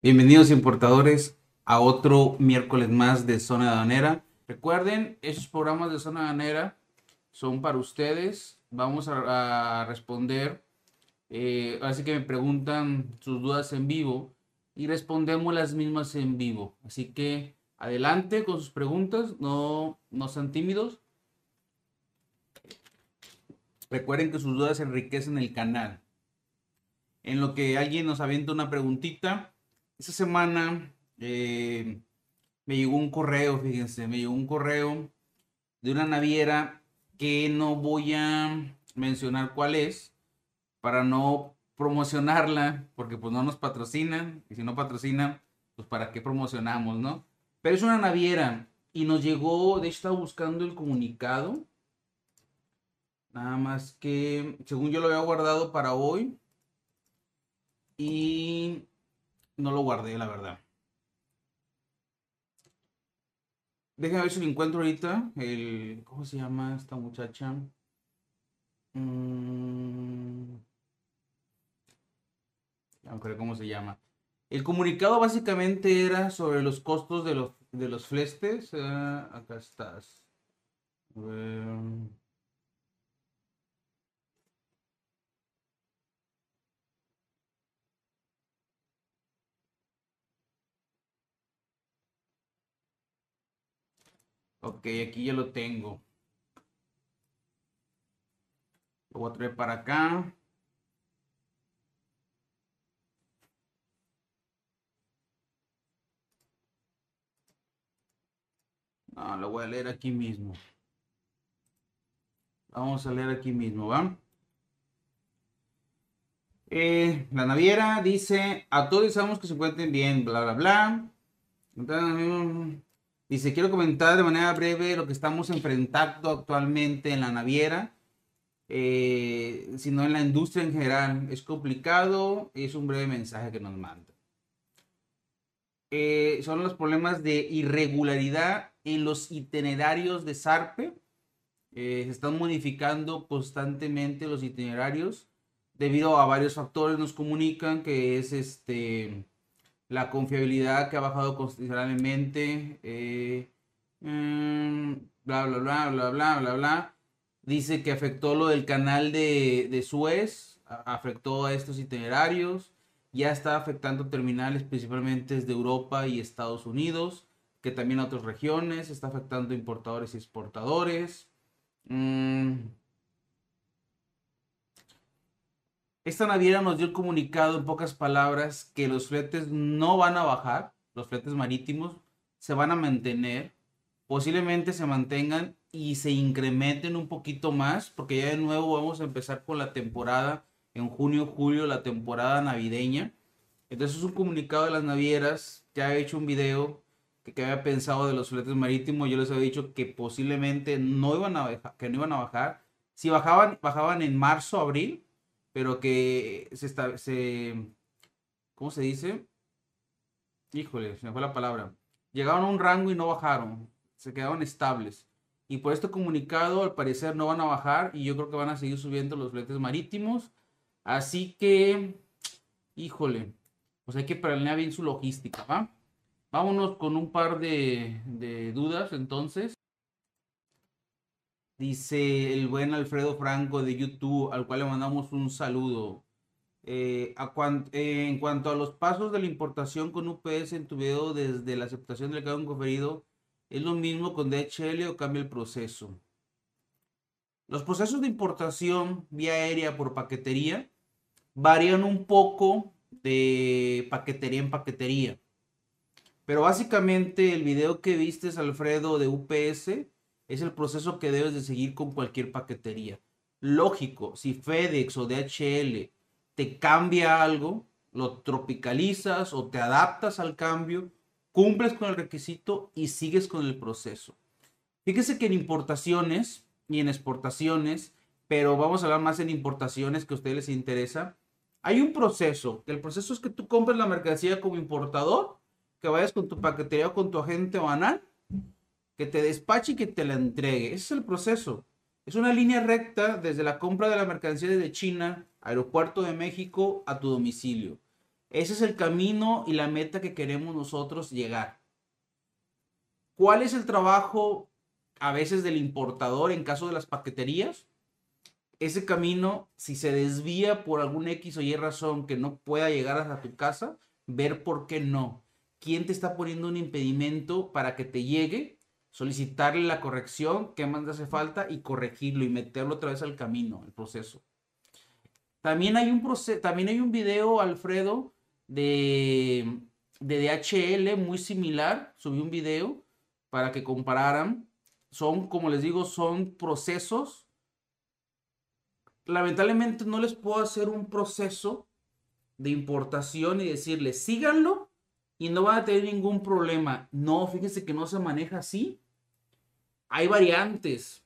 Bienvenidos importadores a otro miércoles más de Zona Aduanera. Recuerden, esos programas de Zona Aduanera son para ustedes. Vamos a, responder, eh, así que me preguntan sus dudas en vivo y respondemos las mismas en vivo. Así que adelante con sus preguntas, no, no sean tímidos. Recuerden que sus dudas enriquecen el canal. En lo que alguien nos avienta una preguntita, esta semana eh, me llegó un correo, fíjense, me llegó un correo de una naviera que no voy a mencionar cuál es para no promocionarla, porque pues no nos patrocinan, y si no patrocinan, pues para qué promocionamos, ¿no? Pero es una naviera y nos llegó, de hecho estaba buscando el comunicado, nada más que, según yo lo había guardado para hoy, y no lo guardé, la verdad. Déjenme ver si lo encuentro ahorita. El, ¿Cómo se llama esta muchacha? Mm, aunque cómo se llama. El comunicado básicamente era sobre los costos de los, de los flestes. Ah, acá estás. Ok, aquí ya lo tengo. Lo voy a traer para acá. No, lo voy a leer aquí mismo. Vamos a leer aquí mismo, ¿va? Eh, la naviera dice, a todos sabemos que se encuentren bien, bla, bla, bla. Dice, quiero comentar de manera breve lo que estamos enfrentando actualmente en la naviera, eh, sino en la industria en general. Es complicado, es un breve mensaje que nos manda. Eh, son los problemas de irregularidad en los itinerarios de SARPE. Eh, se están modificando constantemente los itinerarios debido a varios factores. Nos comunican que es este la confiabilidad que ha bajado considerablemente, eh, mm, bla, bla, bla, bla, bla, bla, bla. Dice que afectó lo del canal de, de Suez, afectó a estos itinerarios, ya está afectando terminales principalmente desde Europa y Estados Unidos, que también a otras regiones, está afectando importadores y exportadores. Mm, Esta naviera nos dio el comunicado en pocas palabras que los fletes no van a bajar, los fletes marítimos se van a mantener, posiblemente se mantengan y se incrementen un poquito más, porque ya de nuevo vamos a empezar con la temporada en junio, julio, la temporada navideña. Entonces es un comunicado de las navieras, ya he hecho un video que, había pensado de los fletes marítimos, yo les había dicho que posiblemente no iban a que no iban a bajar. Si bajaban, bajaban en marzo, abril, pero que se, está, se ¿cómo se dice? Híjole, se me fue la palabra. Llegaron a un rango y no bajaron, se quedaron estables. Y por este comunicado, al parecer, no van a bajar y yo creo que van a seguir subiendo los fletes marítimos. Así que, híjole, pues hay que planear bien su logística, ¿va? Vámonos con un par de, de dudas entonces. Dice el buen Alfredo Franco de YouTube, al cual le mandamos un saludo. Eh, en cuanto a los pasos de la importación con UPS en tu video desde la aceptación del cargo conferido, ¿es lo mismo con DHL o cambia el proceso? Los procesos de importación vía aérea por paquetería varían un poco de paquetería en paquetería. Pero básicamente el video que viste, Alfredo, de UPS, es el proceso que debes de seguir con cualquier paquetería. Lógico, si FedEx o DHL te cambia algo, lo tropicalizas o te adaptas al cambio, cumples con el requisito y sigues con el proceso. Fíjese que en importaciones y en exportaciones, pero vamos a hablar más en importaciones que a ustedes les interesa, hay un proceso. El proceso es que tú compres la mercancía como importador, que vayas con tu paquetería o con tu agente banal que te despache y que te la entregue. Ese es el proceso. Es una línea recta desde la compra de la mercancía desde China, aeropuerto de México, a tu domicilio. Ese es el camino y la meta que queremos nosotros llegar. ¿Cuál es el trabajo a veces del importador en caso de las paqueterías? Ese camino, si se desvía por algún X o Y razón que no pueda llegar hasta tu casa, ver por qué no. ¿Quién te está poniendo un impedimento para que te llegue? Solicitarle la corrección, qué más hace falta y corregirlo y meterlo otra vez al camino, el proceso. También hay un, proceso, también hay un video, Alfredo, de, de DHL muy similar. Subí un video para que compararan. Son, como les digo, son procesos. Lamentablemente no les puedo hacer un proceso de importación y decirles, síganlo y no van a tener ningún problema. No, fíjense que no se maneja así. Hay variantes.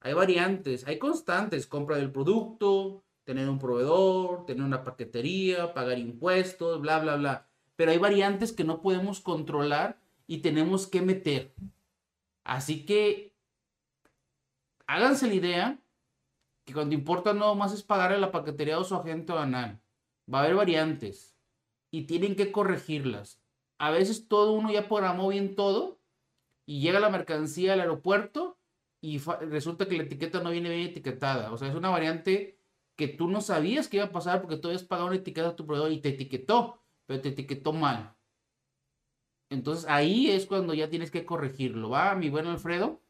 Hay variantes. Hay constantes. Compra del producto, tener un proveedor, tener una paquetería, pagar impuestos, bla, bla, bla. Pero hay variantes que no podemos controlar y tenemos que meter. Así que háganse la idea que cuando importa no más es pagar a la paquetería o su agente banal. Va a haber variantes y tienen que corregirlas. A veces todo uno ya programó bien todo y llega la mercancía al aeropuerto y resulta que la etiqueta no viene bien etiquetada. O sea, es una variante que tú no sabías que iba a pasar porque tú habías pagado una etiqueta a tu proveedor y te etiquetó, pero te etiquetó mal. Entonces ahí es cuando ya tienes que corregirlo, ¿va? Mi buen Alfredo,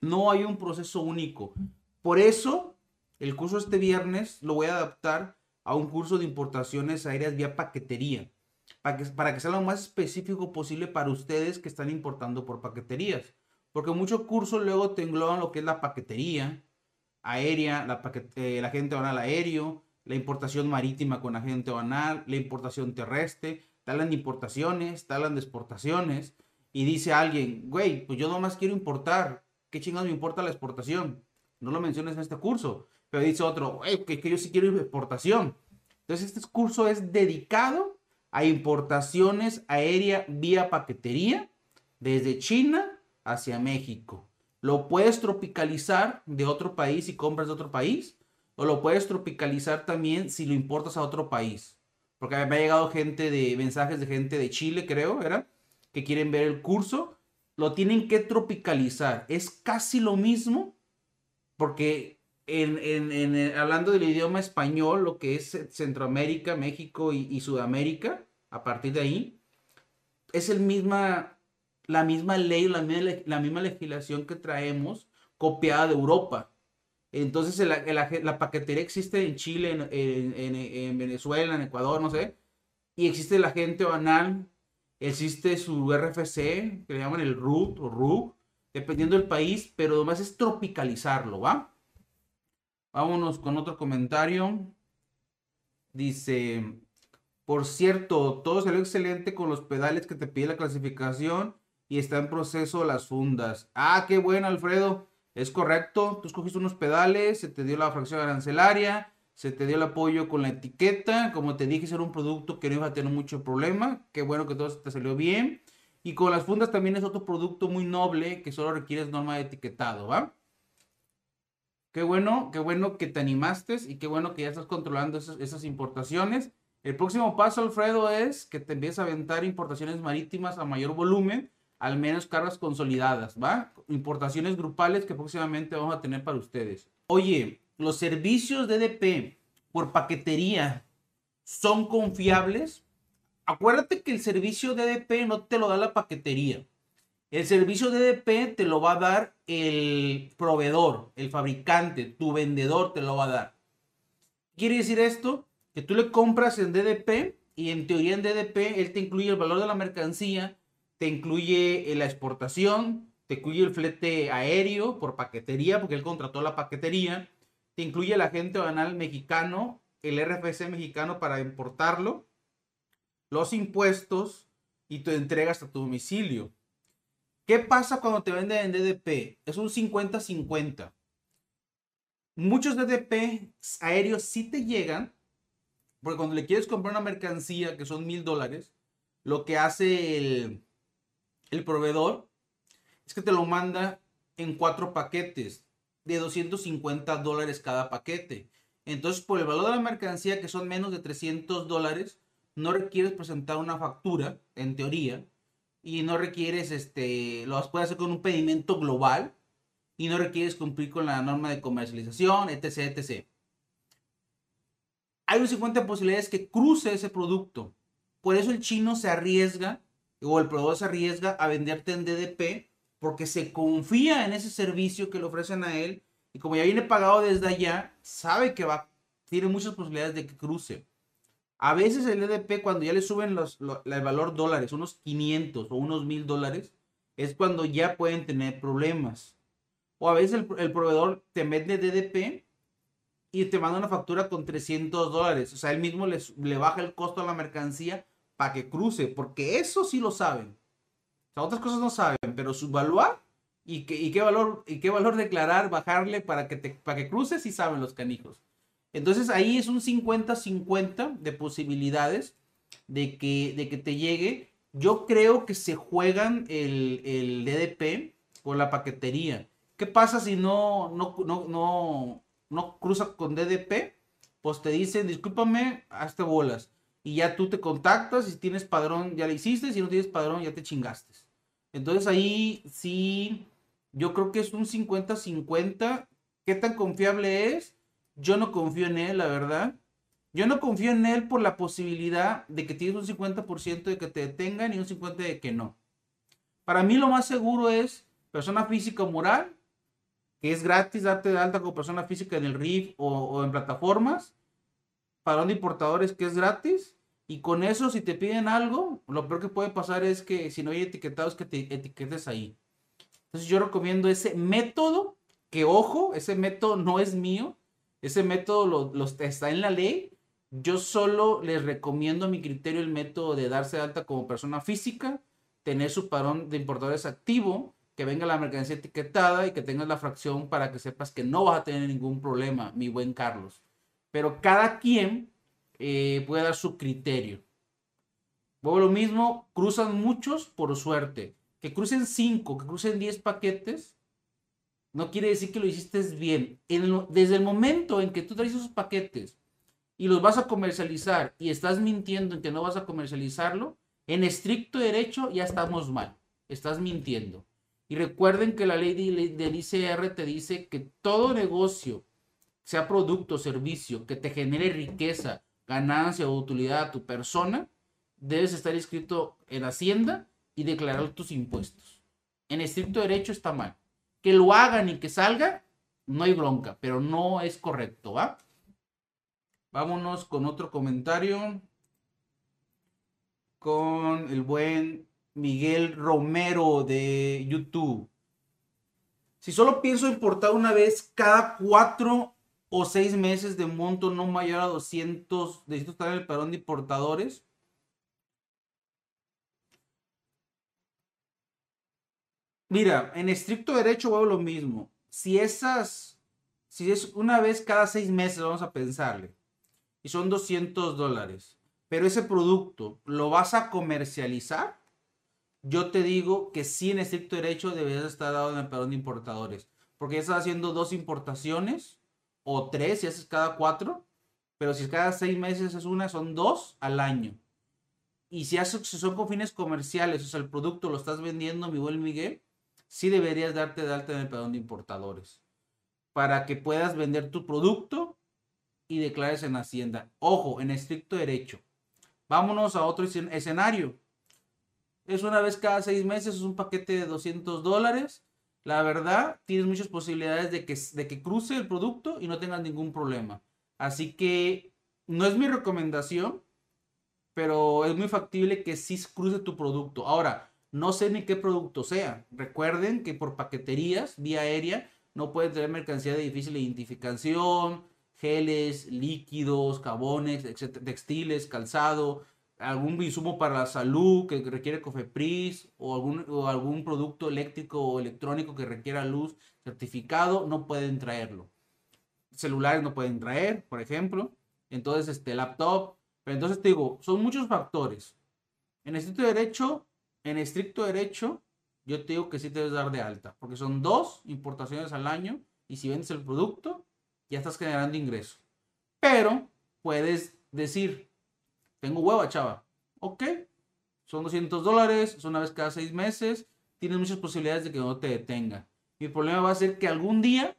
no hay un proceso único. Por eso, el curso este viernes lo voy a adaptar a un curso de importaciones aéreas vía paquetería, para que, para que sea lo más específico posible para ustedes que están importando por paqueterías. Porque muchos cursos luego te engloban lo que es la paquetería, aérea, la, eh, el agente banal aéreo, la importación marítima con agente banal, la importación terrestre, talan de importaciones, talan de exportaciones, y dice alguien, güey, pues yo nomás quiero importar, ¿qué chingados me importa la exportación? No lo menciones en este curso, pero dice otro, güey, que, que yo sí quiero exportación. Entonces este curso es dedicado a importaciones aérea vía paquetería desde China hacia México. Lo puedes tropicalizar de otro país y compras de otro país. O lo puedes tropicalizar también si lo importas a otro país. Porque me ha llegado gente de mensajes de gente de Chile, creo, ¿era? Que quieren ver el curso. Lo tienen que tropicalizar. Es casi lo mismo. Porque en, hablando del idioma español, lo que es Centroamérica, México y, Sudamérica, a partir de ahí, es el misma la misma ley, la misma, la legislación que traemos copiada de Europa. Entonces la, paquetería existe en Chile, en, Venezuela, en Ecuador, no sé. Y existe el agente banal, existe su RFC, que le llaman el RUT o RUG, dependiendo del país, pero además es tropicalizarlo, ¿va? Vámonos con otro comentario. Dice, por cierto, todo salió excelente con los pedales que te pide la clasificación y está en proceso las fundas. Ah, qué bueno, Alfredo. Es correcto. Tú escogiste unos pedales, se te dio la fracción arancelaria, se te dio el apoyo con la etiqueta. Como te dije, era un producto que no iba a tener mucho problema. Qué bueno que todo te salió bien. Y con las fundas también es otro producto muy noble que solo requiere norma de etiquetado, ¿va? Qué bueno, qué bueno que te animaste y qué bueno que ya estás controlando esas, importaciones. El próximo paso, Alfredo, es que te empieces a aventar importaciones marítimas a mayor volumen al menos cargas consolidadas, ¿va? Importaciones grupales que próximamente vamos a tener para ustedes. Oye, los servicios de DP por paquetería son confiables. Acuérdate que el servicio de DP no te lo da la paquetería. El servicio de DP te lo va a dar el proveedor, el fabricante, tu vendedor te lo va a dar. ¿Quiere decir esto? Que tú le compras en DDP y en teoría en DDP él te incluye el valor de la mercancía te incluye eh, la exportación, te incluye el flete aéreo por paquetería, porque él contrató la paquetería, te incluye el agente banal mexicano, el RFC mexicano para importarlo, los impuestos y te entregas a tu domicilio. ¿Qué pasa cuando te venden en DDP? Es un 50-50. Muchos DDP aéreos sí te llegan, porque cuando le quieres comprar una mercancía que son mil dólares, lo que hace el, el proveedor es que te lo manda en cuatro paquetes de 250 dólares cada paquete. Entonces, por el valor de la mercancía, que son menos de 300 dólares, no requieres presentar una factura, en teoría, y no requieres, este, lo puedes hacer con un pedimento global y no requieres cumplir con la norma de comercialización, etc, etc. Hay un 50 de posibilidades que cruce ese producto. Por eso el chino se arriesga o el proveedor se arriesga a venderte en DDP porque se confía en ese servicio que le ofrecen a él y como ya viene pagado desde allá, sabe que va, tiene muchas posibilidades de que cruce. A veces el DDP cuando ya le suben los, el valor dólares, unos 500 o unos 1000 dólares, es cuando ya pueden tener problemas. O a veces el, proveedor te mete DDP y te manda una factura con 300 dólares. O sea, él mismo le, le baja el costo a la mercancía para que cruce, porque eso sí lo saben. O sea, otras cosas no saben, pero subvaluar y, y, qué valor, y qué valor declarar, bajarle para que, te, para que cruce, sí saben los canijos. Entonces ahí es un 50-50 de posibilidades de que, de que te llegue. Yo creo que se juegan el, el DDP con la paquetería. ¿Qué pasa si no, no, no, no, no cruza con DDP? Pues te dicen, discúlpame, hazte bolas y ya tú te contactas, si tienes padrón ya le hiciste, si no tienes padrón ya te chingaste. Entonces ahí sí, yo creo que es un 50-50. ¿Qué tan confiable es? Yo no confío en él, la verdad. Yo no confío en él por la posibilidad de que tienes un 50% de que te detengan y un 50% de que no. Para mí lo más seguro es persona física o moral, que es gratis darte de alta como persona física en el RIF o, o en plataformas para un importadores que es gratis. Y con eso, si te piden algo, lo peor que puede pasar es que si no hay etiquetados, que te etiquetes ahí. Entonces yo recomiendo ese método, que ojo, ese método no es mío, ese método lo, está en la ley. Yo solo les recomiendo a mi criterio el método de darse alta como persona física, tener su parón de importadores activo, que venga la mercancía etiquetada y que tengas la fracción para que sepas que no vas a tener ningún problema, mi buen Carlos pero cada quien eh, puede dar su criterio. Luego lo mismo, cruzan muchos por suerte. Que crucen 5, que crucen 10 paquetes, no quiere decir que lo hiciste bien. desde el momento en que tú traes esos paquetes y los vas a comercializar y estás mintiendo en que no vas a comercializarlo, en estricto derecho ya estamos mal. Estás mintiendo. Y recuerden que la ley del ICR te dice que todo negocio sea producto servicio que te genere riqueza, ganancia o utilidad a tu persona, debes estar inscrito en Hacienda y declarar tus impuestos. En estricto derecho está mal. Que lo hagan y que salga, no hay bronca, pero no es correcto, ¿va? Vámonos con otro comentario. Con el buen Miguel Romero de YouTube. Si solo pienso importar una vez cada cuatro o seis meses de monto no mayor a 200, necesito estar en el padrón de importadores. Mira, en estricto derecho hago lo mismo. Si esas, si es una vez cada seis meses, vamos a pensarle, y son 200 dólares, pero ese producto lo vas a comercializar, yo te digo que sí en estricto derecho deberías estar dado en el padrón de importadores, porque ya estás haciendo dos importaciones o tres si haces cada cuatro, pero si es cada seis meses es una, son dos al año. Y si, haces, si son con fines comerciales, o sea, el producto lo estás vendiendo, mi buen Miguel, sí deberías darte de alta en el padrón de importadores para que puedas vender tu producto y declares en Hacienda. Ojo, en estricto derecho. Vámonos a otro escenario. Es una vez cada seis meses, es un paquete de 200 dólares la verdad, tienes muchas posibilidades de que, de que cruce el producto y no tengas ningún problema. Así que no es mi recomendación, pero es muy factible que sí cruce tu producto. Ahora, no sé ni qué producto sea. Recuerden que por paqueterías, vía aérea, no pueden tener mercancía de difícil identificación, geles, líquidos, cabones, textiles, calzado, algún insumo para la salud que requiere Cofepris o algún, o algún producto eléctrico o electrónico que requiera luz certificado, no pueden traerlo. Celulares no pueden traer, por ejemplo. Entonces, este laptop. Pero entonces te digo, son muchos factores. En estricto derecho, en estricto derecho, yo te digo que sí te debes dar de alta, porque son dos importaciones al año y si vendes el producto, ya estás generando ingreso. Pero puedes decir, Tengo hueva, chava. Ok. Son 200 dólares, es una vez cada seis meses. Tienes muchas posibilidades de que no te detenga. Mi problema va a ser que algún día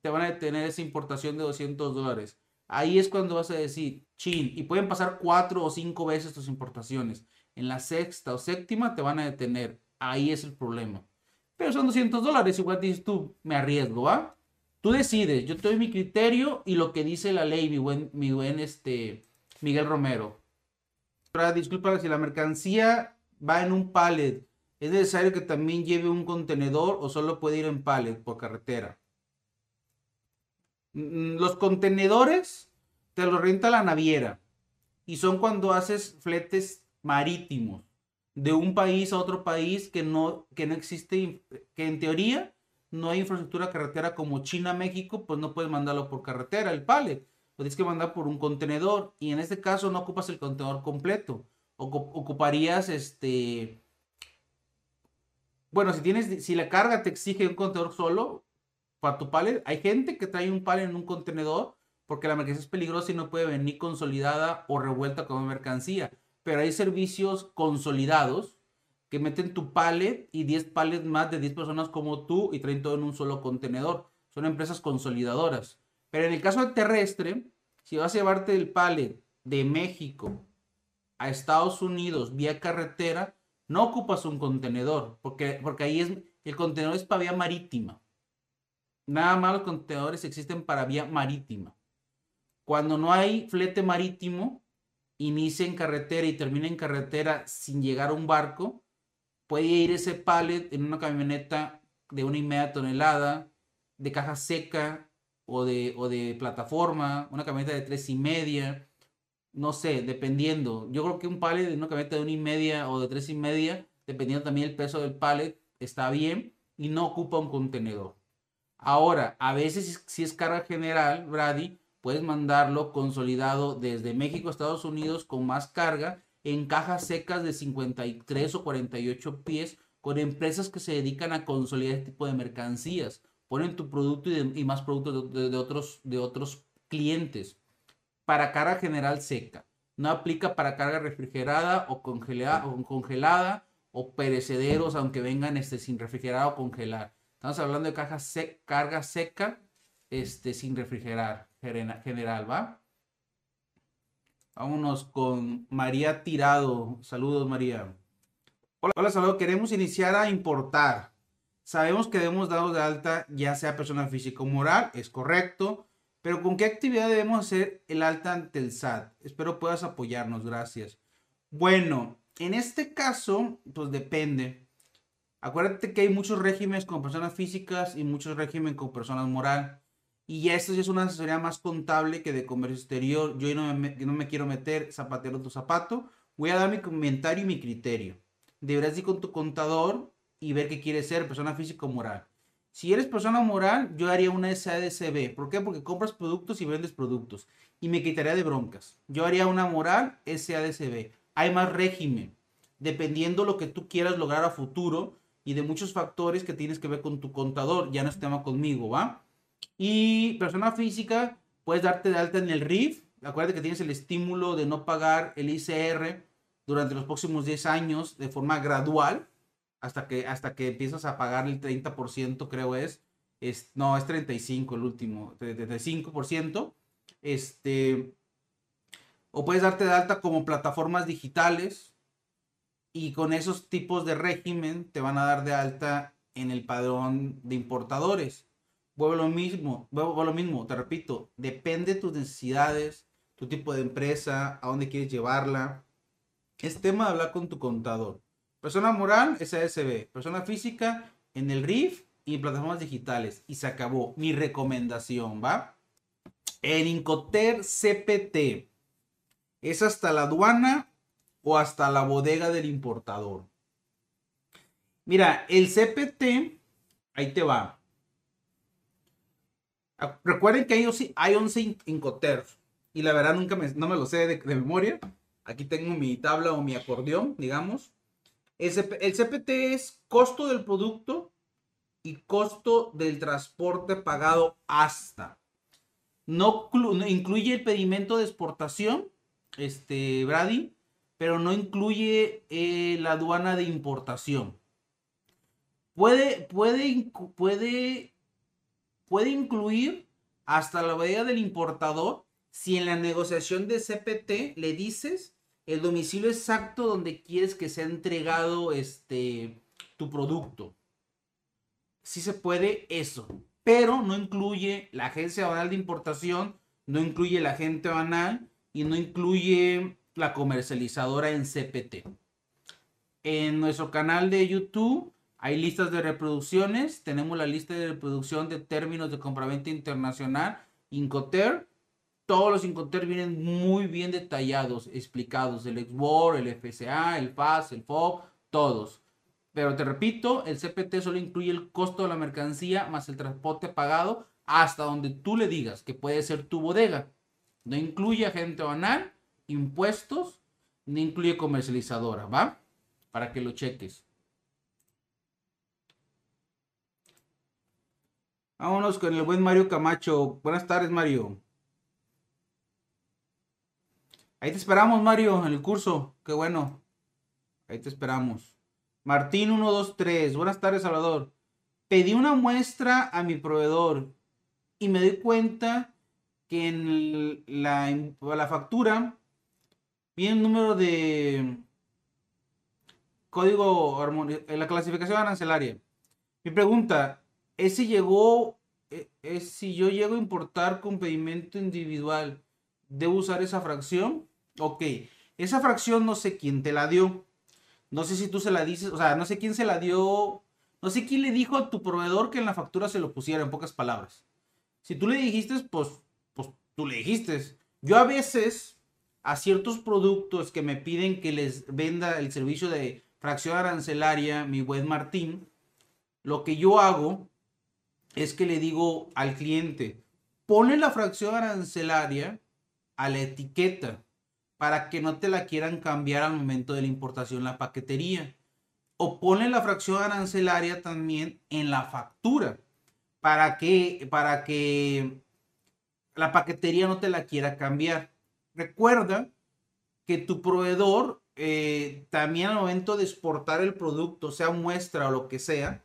te van a detener esa importación de 200 dólares. Ahí es cuando vas a decir, chin, y pueden pasar cuatro o cinco veces tus importaciones. En la sexta o séptima te van a detener. Ahí es el problema. Pero son 200 dólares, igual dices tú, me arriesgo, ¿va? Tú decides, yo te doy mi criterio y lo que dice la ley, mi buen, este, Miguel Romero. Ahora, disculpa si la mercancía va en un pallet, ¿es necesario que también lleve un contenedor o solo puede ir en pallet por carretera? Mm, los contenedores te los renta la naviera y son cuando haces fletes marítimos de un país a otro país que no, que no existe, que en teoría no hay infraestructura carretera como China-México, pues no puedes mandarlo por carretera, el pallet. Lo tienes que mandar por un contenedor y en este caso no ocupas el contenedor completo. Ocuparías este... Bueno, si tienes, si la carga te exige un contenedor solo para tu pallet, hay gente que trae un pallet en un contenedor porque la mercancía es peligrosa y no puede venir consolidada o revuelta como mercancía pero hay servicios consolidados que meten tu pallet y 10 pallets más de 10 personas como tú y traen todo en un solo contenedor. Son empresas consolidadoras. Pero en el caso de terrestre, si vas a llevarte el pallet de México a Estados Unidos vía carretera, no ocupas un contenedor, porque, porque ahí es, el contenedor es para vía marítima. Nada más los contenedores existen para vía marítima. Cuando no hay flete marítimo, inicia en carretera y termina en carretera sin llegar a un barco, puede ir ese pallet en una camioneta de una y media tonelada, de caja seca o de, o de plataforma, una camioneta de tres y media, no sé, dependiendo. Yo creo que un pallet de una camioneta de una y media o de tres y media, dependiendo también el peso del pallet, está bien y no ocupa un contenedor. Ahora, a veces si es carga general, Brady, puedes mandarlo consolidado desde México a Estados Unidos con más carga en cajas secas de 53 o 48 pies con empresas que se dedican a consolidar este tipo de mercancías. Ponen tu producto y, más productos de, otros, de otros clientes para carga general seca. No aplica para carga refrigerada o congelada o, congelada, o perecederos, aunque vengan este, sin refrigerar o congelar. Estamos hablando de carga seca este, sin refrigerar general, ¿va? Vámonos con María Tirado. Saludos, María. Hola, hola, saludos. Queremos iniciar a importar. Sabemos que debemos darnos de alta, ya sea persona física o moral, es correcto. Pero ¿con qué actividad debemos hacer el alta ante el SAT? Espero puedas apoyarnos, gracias. Bueno, en este caso, pues depende. Acuérdate que hay muchos regímenes con personas físicas y muchos regímenes con personas moral. Y ya esto ya es una asesoría más contable que de comercio exterior. Yo no me, quiero meter zapatero tu zapato. Voy a dar mi comentario y mi criterio. Deberás ir con tu contador y ver qué quieres ser, persona física o moral. Si eres persona moral, yo haría una SADCB. ¿Por qué? Porque compras productos y vendes productos. Y me quitaría de broncas. Yo haría una moral SADCB. Hay más régimen. Dependiendo lo que tú quieras lograr a futuro y de muchos factores que tienes que ver con tu contador. Ya no es tema conmigo, ¿va? Y persona física, puedes darte de alta en el RIF. Acuérdate que tienes el estímulo de no pagar el ICR durante los próximos 10 años de forma gradual, hasta que, hasta que empiezas a pagar el 30%, creo es. es no, es 35 el último, 35%. Este, o puedes darte de alta como plataformas digitales y con esos tipos de régimen te van a dar de alta en el padrón de importadores. Vuelvo lo mismo, lo mismo, te repito, depende de tus necesidades, tu tipo de empresa, a dónde quieres llevarla. Es tema de hablar con tu contador. Persona moral, SASB. Persona física, en el RIF y en plataformas digitales. Y se acabó. Mi recomendación, ¿va? El Incoter CPT. ¿Es hasta la aduana o hasta la bodega del importador? Mira, el CPT, ahí te va. Recuerden que hay, hay 11 Incoterms y la verdad nunca me, no me lo sé de, memoria. Aquí tengo mi tabla o mi acordeón, digamos. El, CPT es costo del producto y costo del transporte pagado hasta. No, no, incluye el pedimento de exportación este, Brady, pero no incluye eh, la aduana de importación. Puede, puede, puede, puede incluir hasta la medida del importador si en la negociación de CPT le dices el domicilio exacto donde quieres que sea entregado este, tu producto. Sí se puede eso, pero no incluye la agencia banal de importación, no incluye la agente banal y no incluye la comercializadora en CPT. En nuestro canal de YouTube hay listas de reproducciones. Tenemos la lista de reproducción de términos de compraventa internacional, Incoter. Todos los Incoter vienen muy bien detallados, explicados. El XWOR, el FSA, el FAS, el FOB, todos. Pero te repito, el CPT solo incluye el costo de la mercancía más el transporte pagado hasta donde tú le digas que puede ser tu bodega. No incluye agente banal, impuestos, ni incluye comercializadora, ¿va? Para que lo cheques. Vámonos con el buen Mario Camacho. Buenas tardes, Mario. Ahí te esperamos, Mario, en el curso. Qué bueno. Ahí te esperamos. Martín 123. Buenas tardes, Salvador. Pedí una muestra a mi proveedor y me doy cuenta que en la, factura viene un número de código, en la clasificación arancelaria. Mi pregunta, ¿es si llegó, es si yo llego a importar con pedimento individual, ¿debo usar esa fracción? Ok, esa fracción no sé quién te la dio. No sé si tú se la dices, o sea, no sé quién se la dio, no sé quién le dijo a tu proveedor que en la factura se lo pusiera, en pocas palabras. Si tú le dijiste, pues, pues tú le dijiste. Yo a veces a ciertos productos que me piden que les venda el servicio de fracción arancelaria, mi web Martín, lo que yo hago es que le digo al cliente, pone la fracción arancelaria a la etiqueta para que no te la quieran cambiar al momento de la importación la paquetería. O pone la fracción arancelaria también en la factura para que, para que la paquetería no te la quiera cambiar. Recuerda que tu proveedor eh, también al momento de exportar el producto, sea muestra o lo que sea,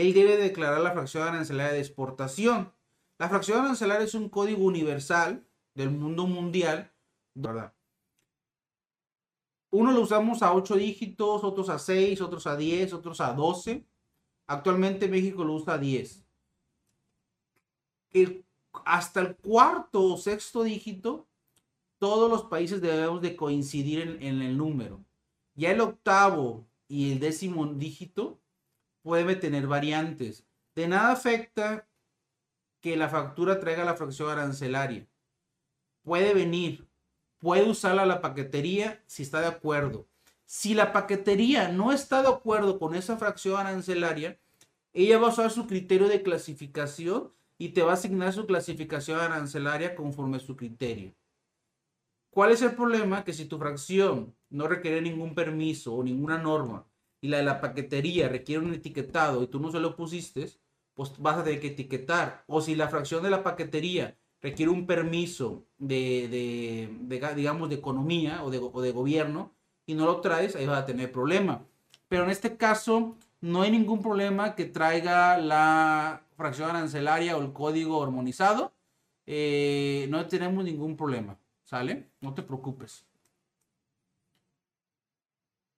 él debe declarar la fracción arancelaria de exportación. La fracción arancelaria es un código universal del mundo mundial. ¿verdad? Uno lo usamos a 8 dígitos, otros a 6, otros a 10, otros a 12. Actualmente México lo usa a 10 hasta el cuarto o sexto dígito, todos los países debemos de coincidir en, el número. Ya el octavo y el décimo dígito puede tener variantes. De nada afecta que la factura traiga la fracción arancelaria. Puede venir, puede usarla la paquetería si está de acuerdo. Si la paquetería no está de acuerdo con esa fracción arancelaria, ella va a usar su criterio de clasificación y te va a asignar su clasificación arancelaria conforme a su criterio. ¿Cuál es el problema? Que si tu fracción no requiere ningún permiso o ninguna norma y la de la paquetería requiere un etiquetado y tú no se lo pusiste, pues vas a tener que etiquetar. O si la fracción de la paquetería requiere un permiso de, digamos, de economía o de, o de gobierno y no lo traes, ahí vas a tener problema. Pero en este caso, no hay ningún problema que traiga la fracción arancelaria o el código armonizado. Eh, no tenemos ningún problema, ¿sale? No te preocupes.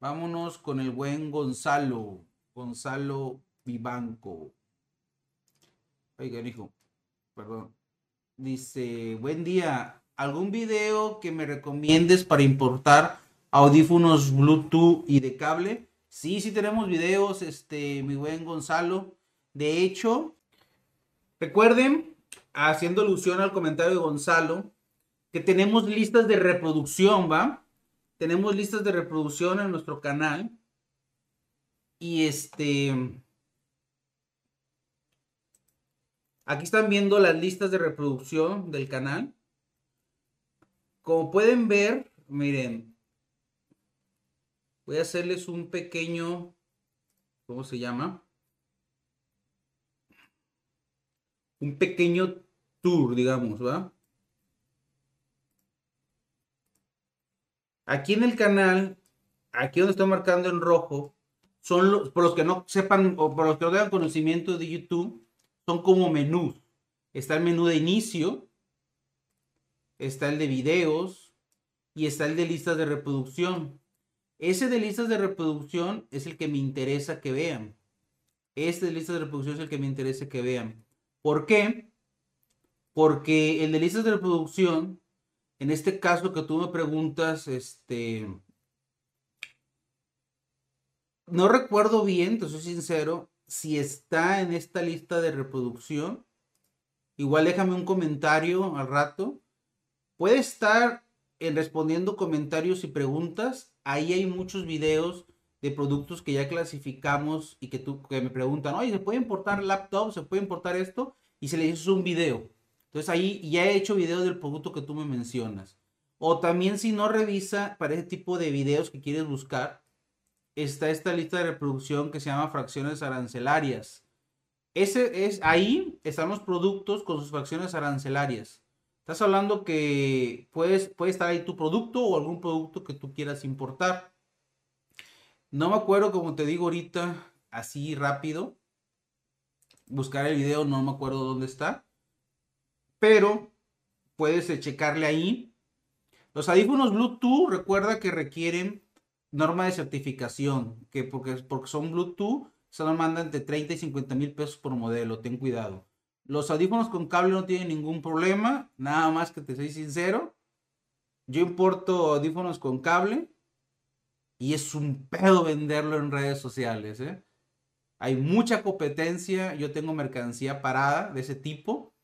Vámonos con el buen Gonzalo, Gonzalo Vivanco. Oiga, hijo, perdón. Dice, buen día, ¿algún video que me recomiendes para importar audífonos Bluetooth y de cable? Sí, sí tenemos videos, este, mi buen Gonzalo. De hecho, recuerden, haciendo alusión al comentario de Gonzalo, que tenemos listas de reproducción, ¿va? Tenemos listas de reproducción en nuestro canal. Y este... Aquí están viendo las listas de reproducción del canal. Como pueden ver, miren, Voy a hacerles un pequeño, ¿cómo se llama? Un pequeño tour, digamos, ¿va? Aquí en el canal, aquí donde estoy marcando en rojo, son los, por los que no sepan o por los que no tengan conocimiento de YouTube, son como menús. Está el menú de inicio, está el de videos y está el de listas de reproducción. Ese de listas de reproducción es el que me interesa que vean. Este de listas de reproducción es el que me interesa que vean. ¿Por qué? Porque el de listas de reproducción, en este caso que tú me preguntas, este, no recuerdo bien, te soy sincero, si está en esta lista de reproducción. Igual déjame un comentario al rato. Puede estar en respondiendo comentarios y preguntas. Ahí hay muchos videos de productos que ya clasificamos y que tú que me preguntan, oye, ¿se puede importar laptop? ¿Se puede importar esto? Y se le hizo un video. Entonces ahí ya he hecho videos del producto que tú me mencionas. O también si no revisa para ese tipo de videos que quieres buscar, está esta lista de reproducción que se llama fracciones arancelarias. Ese es, ahí están los productos con sus fracciones arancelarias. Estás hablando que puedes, puede estar ahí tu producto o algún producto que tú quieras importar. No me acuerdo, como te digo ahorita, así rápido. Buscar el video, no me acuerdo dónde está. Pero puedes eh, checarle ahí. Los audífonos Bluetooth, recuerda que requieren norma de certificación, que porque, porque son Bluetooth, se nos mandan entre 30 y 50 mil pesos por modelo, ten cuidado. Los audífonos con cable no tienen ningún problema, nada más que te soy sincero. Yo importo audífonos con cable y es un pedo venderlo en redes sociales. ¿eh? Hay mucha competencia, yo tengo mercancía parada de ese tipo.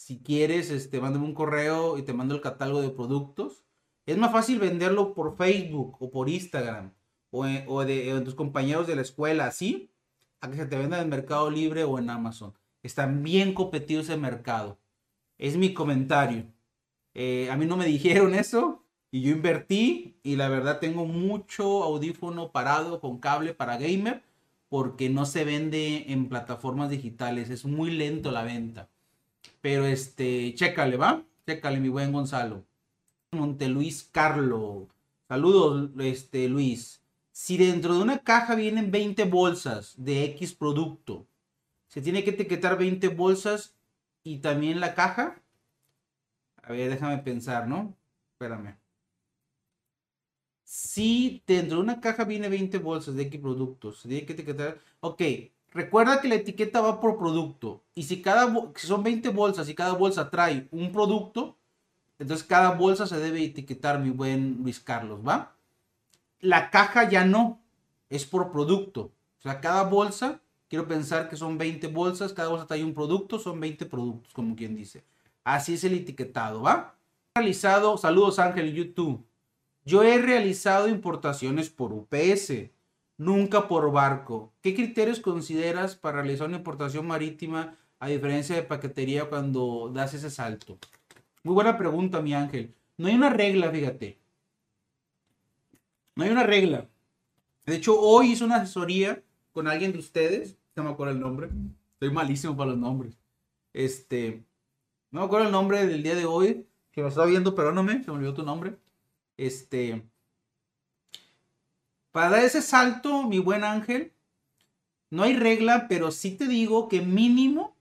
Si quieres, este, mándame un correo y te mando el catálogo de productos. Es más fácil venderlo por Facebook o por Instagram o, en, de, tus compañeros de la escuela, así, a que se te venda en Mercado Libre o en Amazon. Están bien competidos ese mercado. Es mi comentario. Eh, a mí no me dijeron eso y yo invertí y la verdad tengo mucho audífono parado con cable para gamer porque no se vende en plataformas digitales. Es muy lento la venta. Pero este, chécale, ¿va? Chécale, mi buen Gonzalo. Monteluis Carlo. Saludos, este, Luis. Si dentro de una caja vienen 20 bolsas de X producto, se tiene que etiquetar 20 bolsas y también la caja. A ver, déjame pensar, ¿no? Espérame. Si dentro de una caja viene 20 bolsas de X productos, se tiene que etiquetar. Ok, recuerda que la etiqueta va por producto. Y si cada si son 20 bolsas y cada bolsa trae un producto, entonces cada bolsa se debe etiquetar, mi buen Luis Carlos, ¿va? La caja ya no, es por producto. O sea, cada bolsa, quiero pensar que son 20 bolsas, cada bolsa trae un producto, son 20 productos, como quien dice. Así es el etiquetado, ¿va? Realizado, saludos Ángel YouTube. Yo he realizado importaciones por UPS, nunca por barco. ¿Qué criterios consideras para realizar una importación marítima a diferencia de paquetería cuando das ese salto? Muy buena pregunta, mi ángel. No hay una regla, fíjate. No hay una regla. De hecho, hoy hice una asesoría con alguien de ustedes. No me acuerdo el nombre. Estoy malísimo para los nombres. Este. No me acuerdo el nombre del día de hoy. Que me estaba viendo, perdóname, se me olvidó tu nombre. Este. Para dar ese salto, mi buen ángel, no hay regla, pero sí te digo que mínimo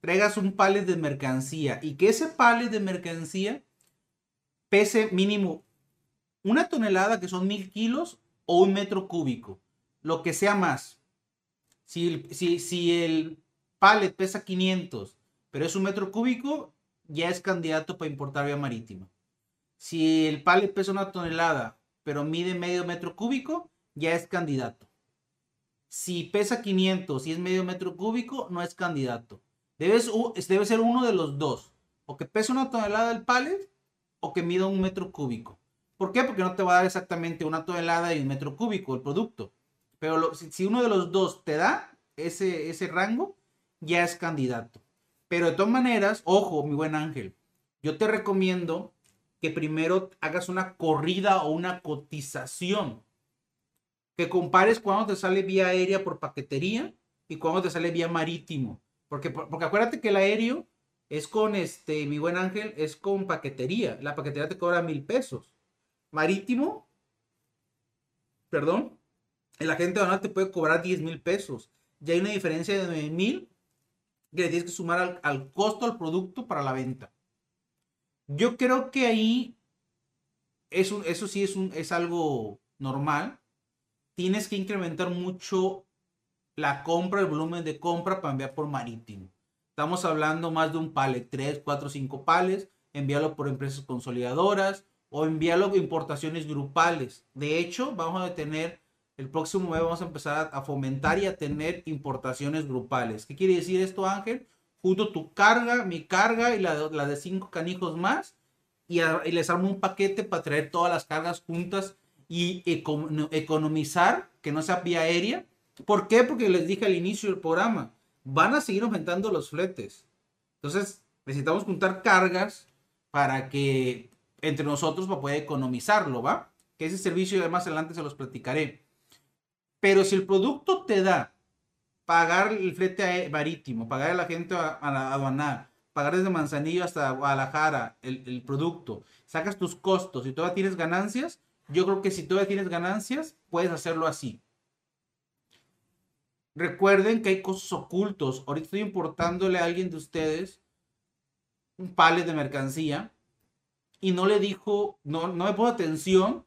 traigas un palet de mercancía y que ese palet de mercancía pese mínimo una tonelada, que son mil kilos, o un metro cúbico, lo que sea más. Si el, si, si el pallet pesa 500, pero es un metro cúbico, ya es candidato para importar vía marítima. Si el pallet pesa una tonelada, pero mide medio metro cúbico, ya es candidato. Si pesa 500 y es medio metro cúbico, no es candidato. Debe ser uno de los dos. O que pese una tonelada el pallet o que mida un metro cúbico. ¿Por qué? Porque no te va a dar exactamente una tonelada y un metro cúbico el producto. Pero si, uno de los dos te da ese, ese rango, ya es candidato. Pero de todas maneras, ojo, mi buen ángel, yo te recomiendo que primero hagas una corrida o una cotización. Que compares cuando te sale vía aérea por paquetería y cuando te sale vía marítimo. Porque, porque acuérdate que el aéreo es con este, mi buen ángel, es con paquetería. La paquetería te cobra mil pesos. Marítimo perdón, el agente aduanal te puede cobrar 10 mil pesos. Ya hay una diferencia de 9 mil que le tienes que sumar al, al costo del producto para la venta. Yo creo que ahí eso, eso sí es, un, es algo normal. Tienes que incrementar mucho la compra, el volumen de compra para enviar por marítimo. Estamos hablando más de un palet, 3, 4, 5 pales. Envíalo por empresas consolidadoras o envíalo importaciones grupales. De hecho, vamos a tener el próximo mes, vamos a empezar a fomentar y a tener importaciones grupales. ¿Qué quiere decir esto, Ángel? Junto tu carga, mi carga y la, la de cinco canijos más y, les armo un paquete para traer todas las cargas juntas y economizar, que no sea vía aérea. ¿Por qué? Porque les dije al inicio del programa, van a seguir aumentando los fletes. Entonces, necesitamos juntar cargas para que entre nosotros para poder economizarlo, ¿va? Que ese servicio más adelante se los platicaré. Pero si el producto te da pagar el flete marítimo, pagar a la gente aduanal, pagar desde Manzanillo hasta Guadalajara el, el, producto, sacas tus costos y todavía tienes ganancias, yo creo que si todavía tienes ganancias, puedes hacerlo así. Recuerden que hay costos ocultos. Ahorita estoy importándole a alguien de ustedes un palet de mercancía y no le dijo, no, no me puso atención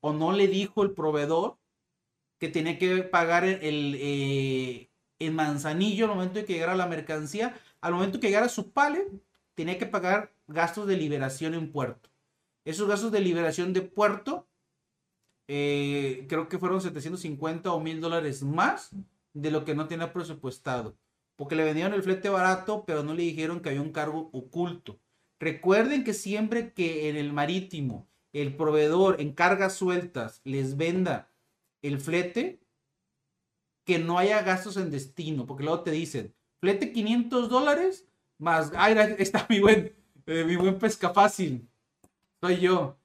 o no le dijo el proveedor que tenía que pagar el, eh, el manzanillo al momento de que llegara la mercancía al momento que llegara su pallet, tenía que pagar gastos de liberación en puerto. Esos gastos de liberación de puerto, eh, creo que fueron 750 o 1000 dólares más de lo que no tenía presupuestado. Porque le vendieron el flete barato, pero no le dijeron que había un cargo oculto. Recuerden que siempre que en el marítimo el proveedor en cargas sueltas les venda el flete, que no haya gastos en destino, porque luego te dicen, flete 500 dólares más. Ay, está mi buen, eh, mi buen pesca fácil. Soy yo.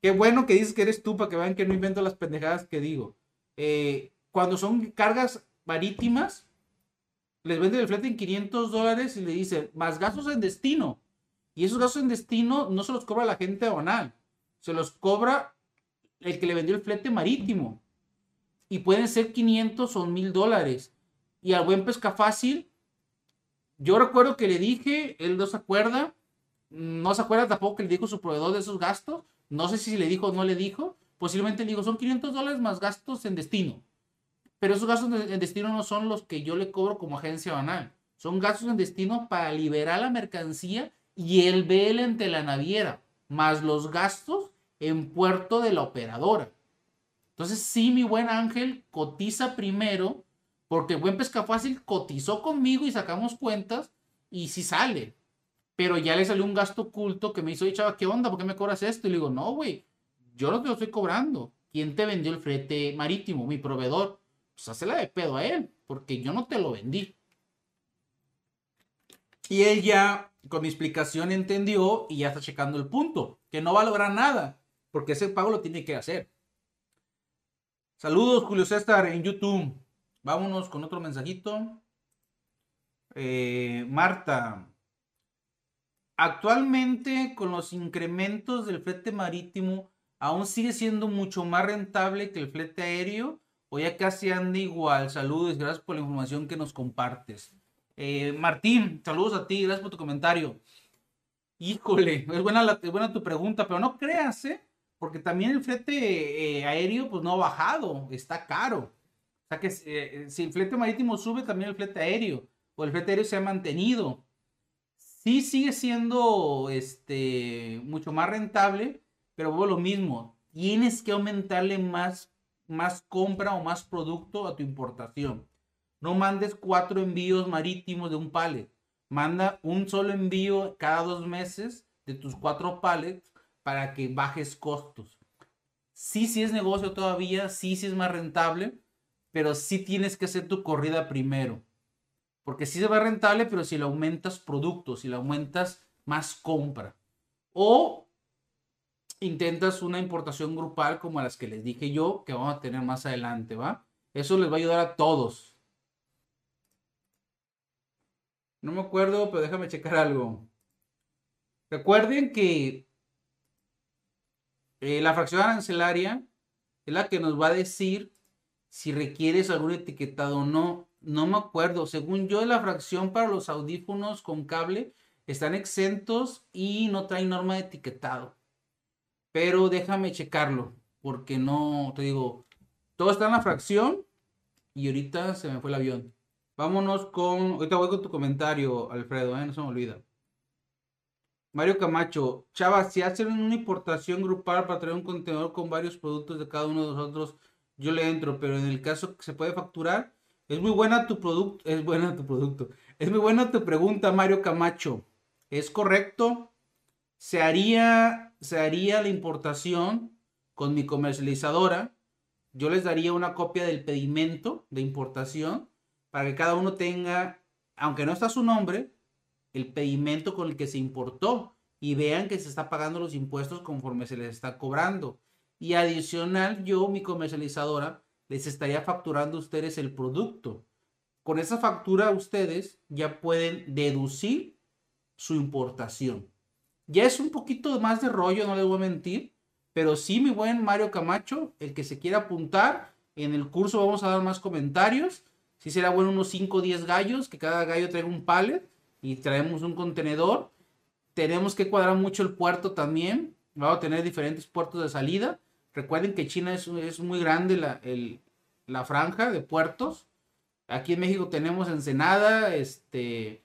Qué bueno que dices que eres tú para que vean que no invento las pendejadas que digo. Eh, cuando son cargas marítimas, les venden el flete en 500 dólares y le dicen más gastos en destino. Y esos gastos en destino no se los cobra la gente aduanal, se los cobra el que le vendió el flete marítimo. Y pueden ser 500 o 1000 dólares. Y al buen pesca fácil yo recuerdo que le dije, él no se acuerda, no se acuerda tampoco que le dijo su proveedor de esos gastos, no sé si le dijo o no le dijo, posiblemente le dijo, son 500 dólares más gastos en destino. Pero esos gastos en destino no son los que yo le cobro como agencia banal, son gastos en destino para liberar la mercancía y el BL ante la naviera, más los gastos en puerto de la operadora. Entonces, sí, mi buen ángel cotiza primero porque Buen Pesca Fácil cotizó conmigo y sacamos cuentas y sí sale. Pero ya le salió un gasto oculto que me hizo, chava, ¿qué onda? ¿Por qué me cobras esto? Y le digo, no, güey, yo lo que estoy cobrando. ¿Quién te vendió el flete marítimo? Mi proveedor. Pues hazla de pedo a él, porque yo no te lo vendí. Y él ya, con mi explicación, entendió y ya está checando el punto, que no va a lograr nada, porque ese pago lo tiene que hacer. Saludos, Julio César, en YouTube. Vámonos con otro mensajito. Eh, Marta, actualmente con los incrementos del flete marítimo, ¿aún sigue siendo mucho más rentable que el flete aéreo? ¿O ya casi anda igual? Saludos, gracias por la información que nos compartes. Eh, Martín, saludos a ti, gracias por tu comentario. Híjole, es buena, buena tu pregunta, pero no creas, ¿eh? Porque también el flete eh, aéreo pues no ha bajado, está caro. O sea que eh, si el flete marítimo sube, también el flete aéreo, o el flete aéreo se ha mantenido. Sí sigue siendo este, mucho más rentable, pero vuelvo lo mismo, tienes que aumentarle más, más compra o más producto a tu importación. No mandes cuatro envíos marítimos de un palet. Manda un solo envío cada dos meses de tus cuatro palets para que bajes costos. Sí, sí es negocio todavía, sí, sí es más rentable, pero sí tienes que hacer tu corrida primero. Porque sí se va rentable, pero si le aumentas productos, si le aumentas más compra. O intentas una importación grupal como las que les dije yo, que vamos a tener más adelante, ¿va? Eso les va a ayudar a todos. No me acuerdo, pero déjame checar algo. Recuerden que eh, la fracción arancelaria es la que nos va a decir si requieres algún etiquetado o no. No me acuerdo. Según yo, la fracción para los audífonos con cable están exentos y no traen norma de etiquetado. Pero déjame checarlo, porque no, te digo, todo está en la fracción y ahorita se me fue el avión. Vámonos con, ahorita voy con tu comentario, Alfredo, ¿eh? no se me olvida. Mario Camacho, Chava, si hacen una importación grupal para traer un contenedor con varios productos de cada uno de nosotros, yo le entro, pero en el caso que se puede facturar, es muy buena tu producto, es buena tu producto, es muy buena tu pregunta, Mario Camacho. Es correcto, se haría, se haría la importación con mi comercializadora, yo les daría una copia del pedimento de importación para que cada uno tenga, aunque no está su nombre, el pedimento con el que se importó y vean que se está pagando los impuestos conforme se les está cobrando. Y adicional, yo, mi comercializadora, les estaría facturando a ustedes el producto. Con esa factura ustedes ya pueden deducir su importación. Ya es un poquito más de rollo, no les voy a mentir, pero sí, mi buen Mario Camacho, el que se quiera apuntar, en el curso vamos a dar más comentarios. Si será bueno unos 5 o 10 gallos, que cada gallo traiga un pallet y traemos un contenedor. Tenemos que cuadrar mucho el puerto también. Vamos a tener diferentes puertos de salida. Recuerden que China es, es muy grande la, la, franja de puertos. Aquí en México tenemos Ensenada, este,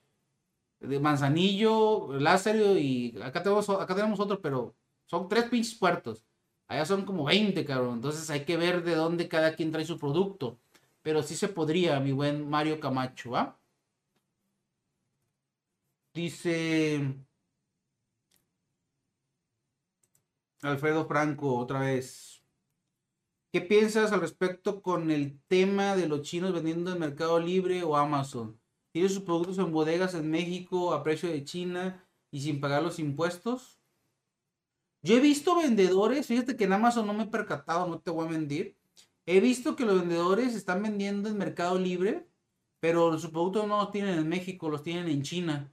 de Manzanillo, Lázaro y acá tenemos, acá tenemos otro, pero son tres pinches puertos. Allá son como 20, cabrón. Entonces hay que ver de dónde cada quien trae su producto. Pero sí se podría, mi buen Mario Camacho. Dice Alfredo Franco, otra vez. ¿Qué piensas al respecto con el tema de los chinos vendiendo en Mercado Libre o Amazon? ¿Tienen sus productos en bodegas en México a precio de China y sin pagar los impuestos? Yo he visto vendedores, fíjate que en Amazon no me he percatado, no te voy a mentir. He visto que los vendedores están vendiendo en Mercado Libre, pero sus productos no los tienen en México, los tienen en China.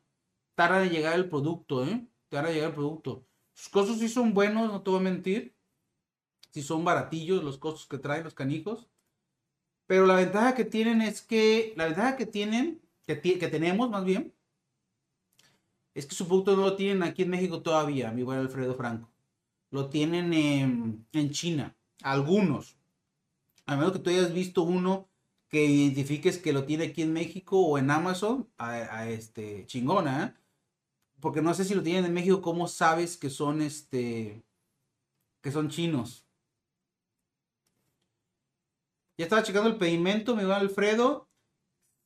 Tarda de llegar el producto, ¿eh? Tarda de llegar el producto. Sus costos sí son buenos, no te voy a mentir. Si son baratillos los costos que traen los canijos. Pero la ventaja que tienen es que, la ventaja que tienen, que, que tenemos más bien, es que su producto no lo tienen aquí en México todavía, mi buen Alfredo Franco lo tienen en, China, algunos. A menos que tú hayas visto uno que identifiques que lo tiene aquí en México o en Amazon, a, este chingona, ¿eh? Porque no sé si lo tienen en México, ¿cómo sabes que son este que son chinos? Ya estaba checando el pedimento, mi buen Alfredo.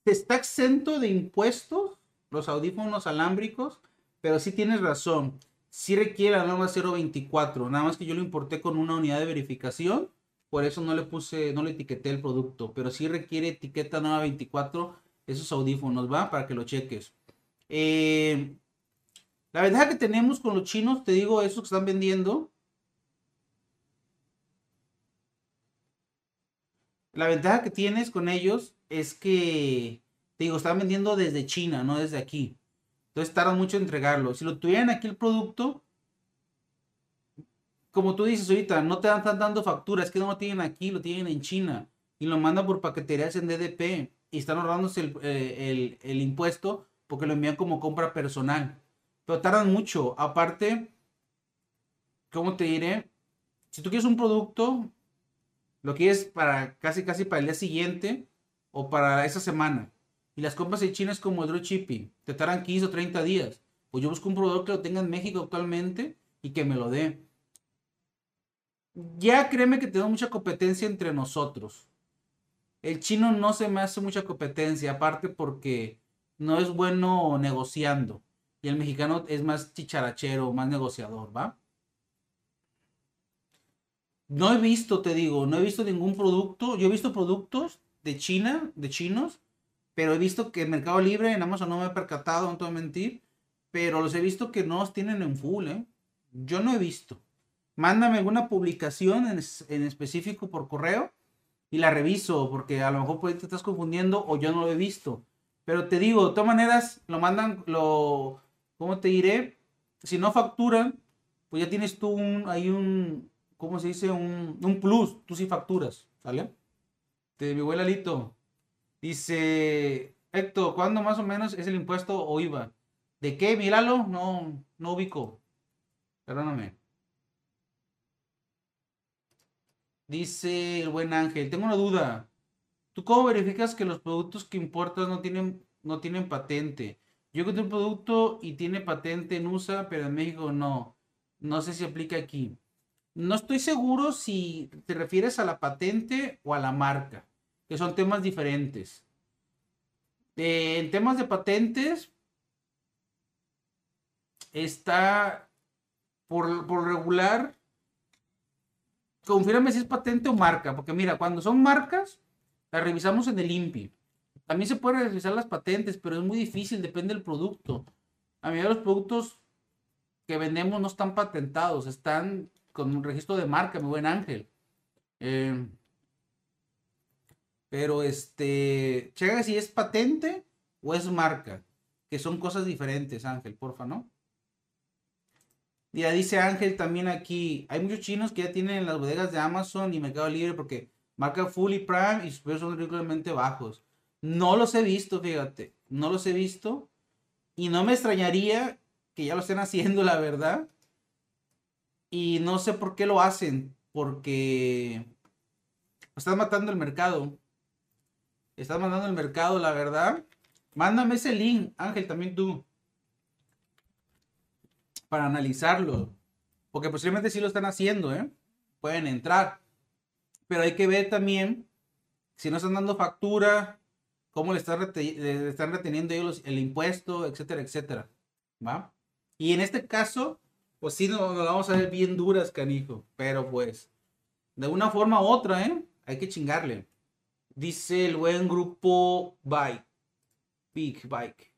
Está exento de impuestos los audífonos alámbricos, pero sí tienes razón si requiere la norma 024, nada más que yo lo importé con una unidad de verificación, por eso no le puse, no le etiqueté el producto, pero si requiere etiqueta norma 24 esos audífonos, ¿va? Para que lo cheques. Eh, la ventaja que tenemos con los chinos, te digo, esos que están vendiendo, la ventaja que tienes con ellos es que, te digo, están vendiendo desde China, no desde aquí. Entonces tardan mucho en entregarlo. Si lo tuvieran aquí el producto, como tú dices ahorita, no te están dando facturas, es que no lo tienen aquí, lo tienen en China y lo mandan por paqueterías en DDP y están ahorrándose eh, el, impuesto porque lo envían como compra personal. Pero tardan mucho. Aparte, ¿cómo te diré? Si tú quieres un producto, lo quieres para casi casi para el día siguiente o para esa semana. Y las compras en China es como el dropshipping. Te tardan 15 o 30 días. Pues yo busco un proveedor que lo tenga en México actualmente y que me lo dé. Ya créeme que tengo mucha competencia entre nosotros. El chino no se me hace mucha competencia, aparte porque no es bueno negociando. Y el mexicano es más chicharachero, más negociador, ¿va? No he visto, te digo, no he visto ningún producto. Yo he visto productos de China, de chinos, pero he visto que en Mercado Libre, en Amazon no me he percatado, no te voy a mentir, pero los he visto que no los tienen en full, ¿eh? Yo no he visto. Mándame alguna publicación en, en específico por correo y la reviso, porque a lo mejor te estás confundiendo o yo no lo he visto. Pero te digo, de todas maneras, lo mandan, lo, ¿cómo te diré? Si no facturan, pues ya tienes tú un, hay un, ¿cómo se dice? Un, un plus, tú sí facturas, ¿sale? De mi abuela Lito. Dice, Héctor, ¿cuándo más o menos es el impuesto o IVA? ¿De qué? Míralo, no, no ubico. Perdóname. Dice el buen Ángel, tengo una duda. ¿Tú cómo verificas que los productos que importas no tienen, no tienen patente? Yo encontré un producto y tiene patente en USA, pero en México no. No sé si aplica aquí. No estoy seguro si te refieres a la patente o a la marca, que son temas diferentes. Eh, en temas de patentes, está por, por regular. Confírame si es patente o marca, porque mira, cuando son marcas, las revisamos en el INPI. También se puede revisar las patentes, pero es muy difícil, depende del producto. A mí los productos que vendemos no están patentados, están con un registro de marca, mi buen Ángel. Eh, pero este, checa si es patente o es marca, que son cosas diferentes, Ángel, porfa, ¿no? Ya dice Ángel también aquí, hay muchos chinos que ya tienen las bodegas de Amazon y Mercado Libre porque marca Fully Prime y sus precios son ridículamente bajos. No los he visto, fíjate, no los he visto y no me extrañaría que ya lo estén haciendo, la verdad. Y no sé por qué lo hacen, porque están matando el mercado. Están matando el mercado, la verdad. Mándame ese link, Ángel, también tú para analizarlo. Porque posiblemente sí lo están haciendo, ¿eh? Pueden entrar. Pero hay que ver también si no están dando factura, cómo le están, reteniendo ellos el impuesto, etcétera, etcétera. ¿Va? Y en este caso, pues sí nos, nos vamos a ver bien duras, canijo. Pero pues, de una forma u otra, ¿eh? Hay que chingarle. Dice el buen grupo Bike. Big Bike.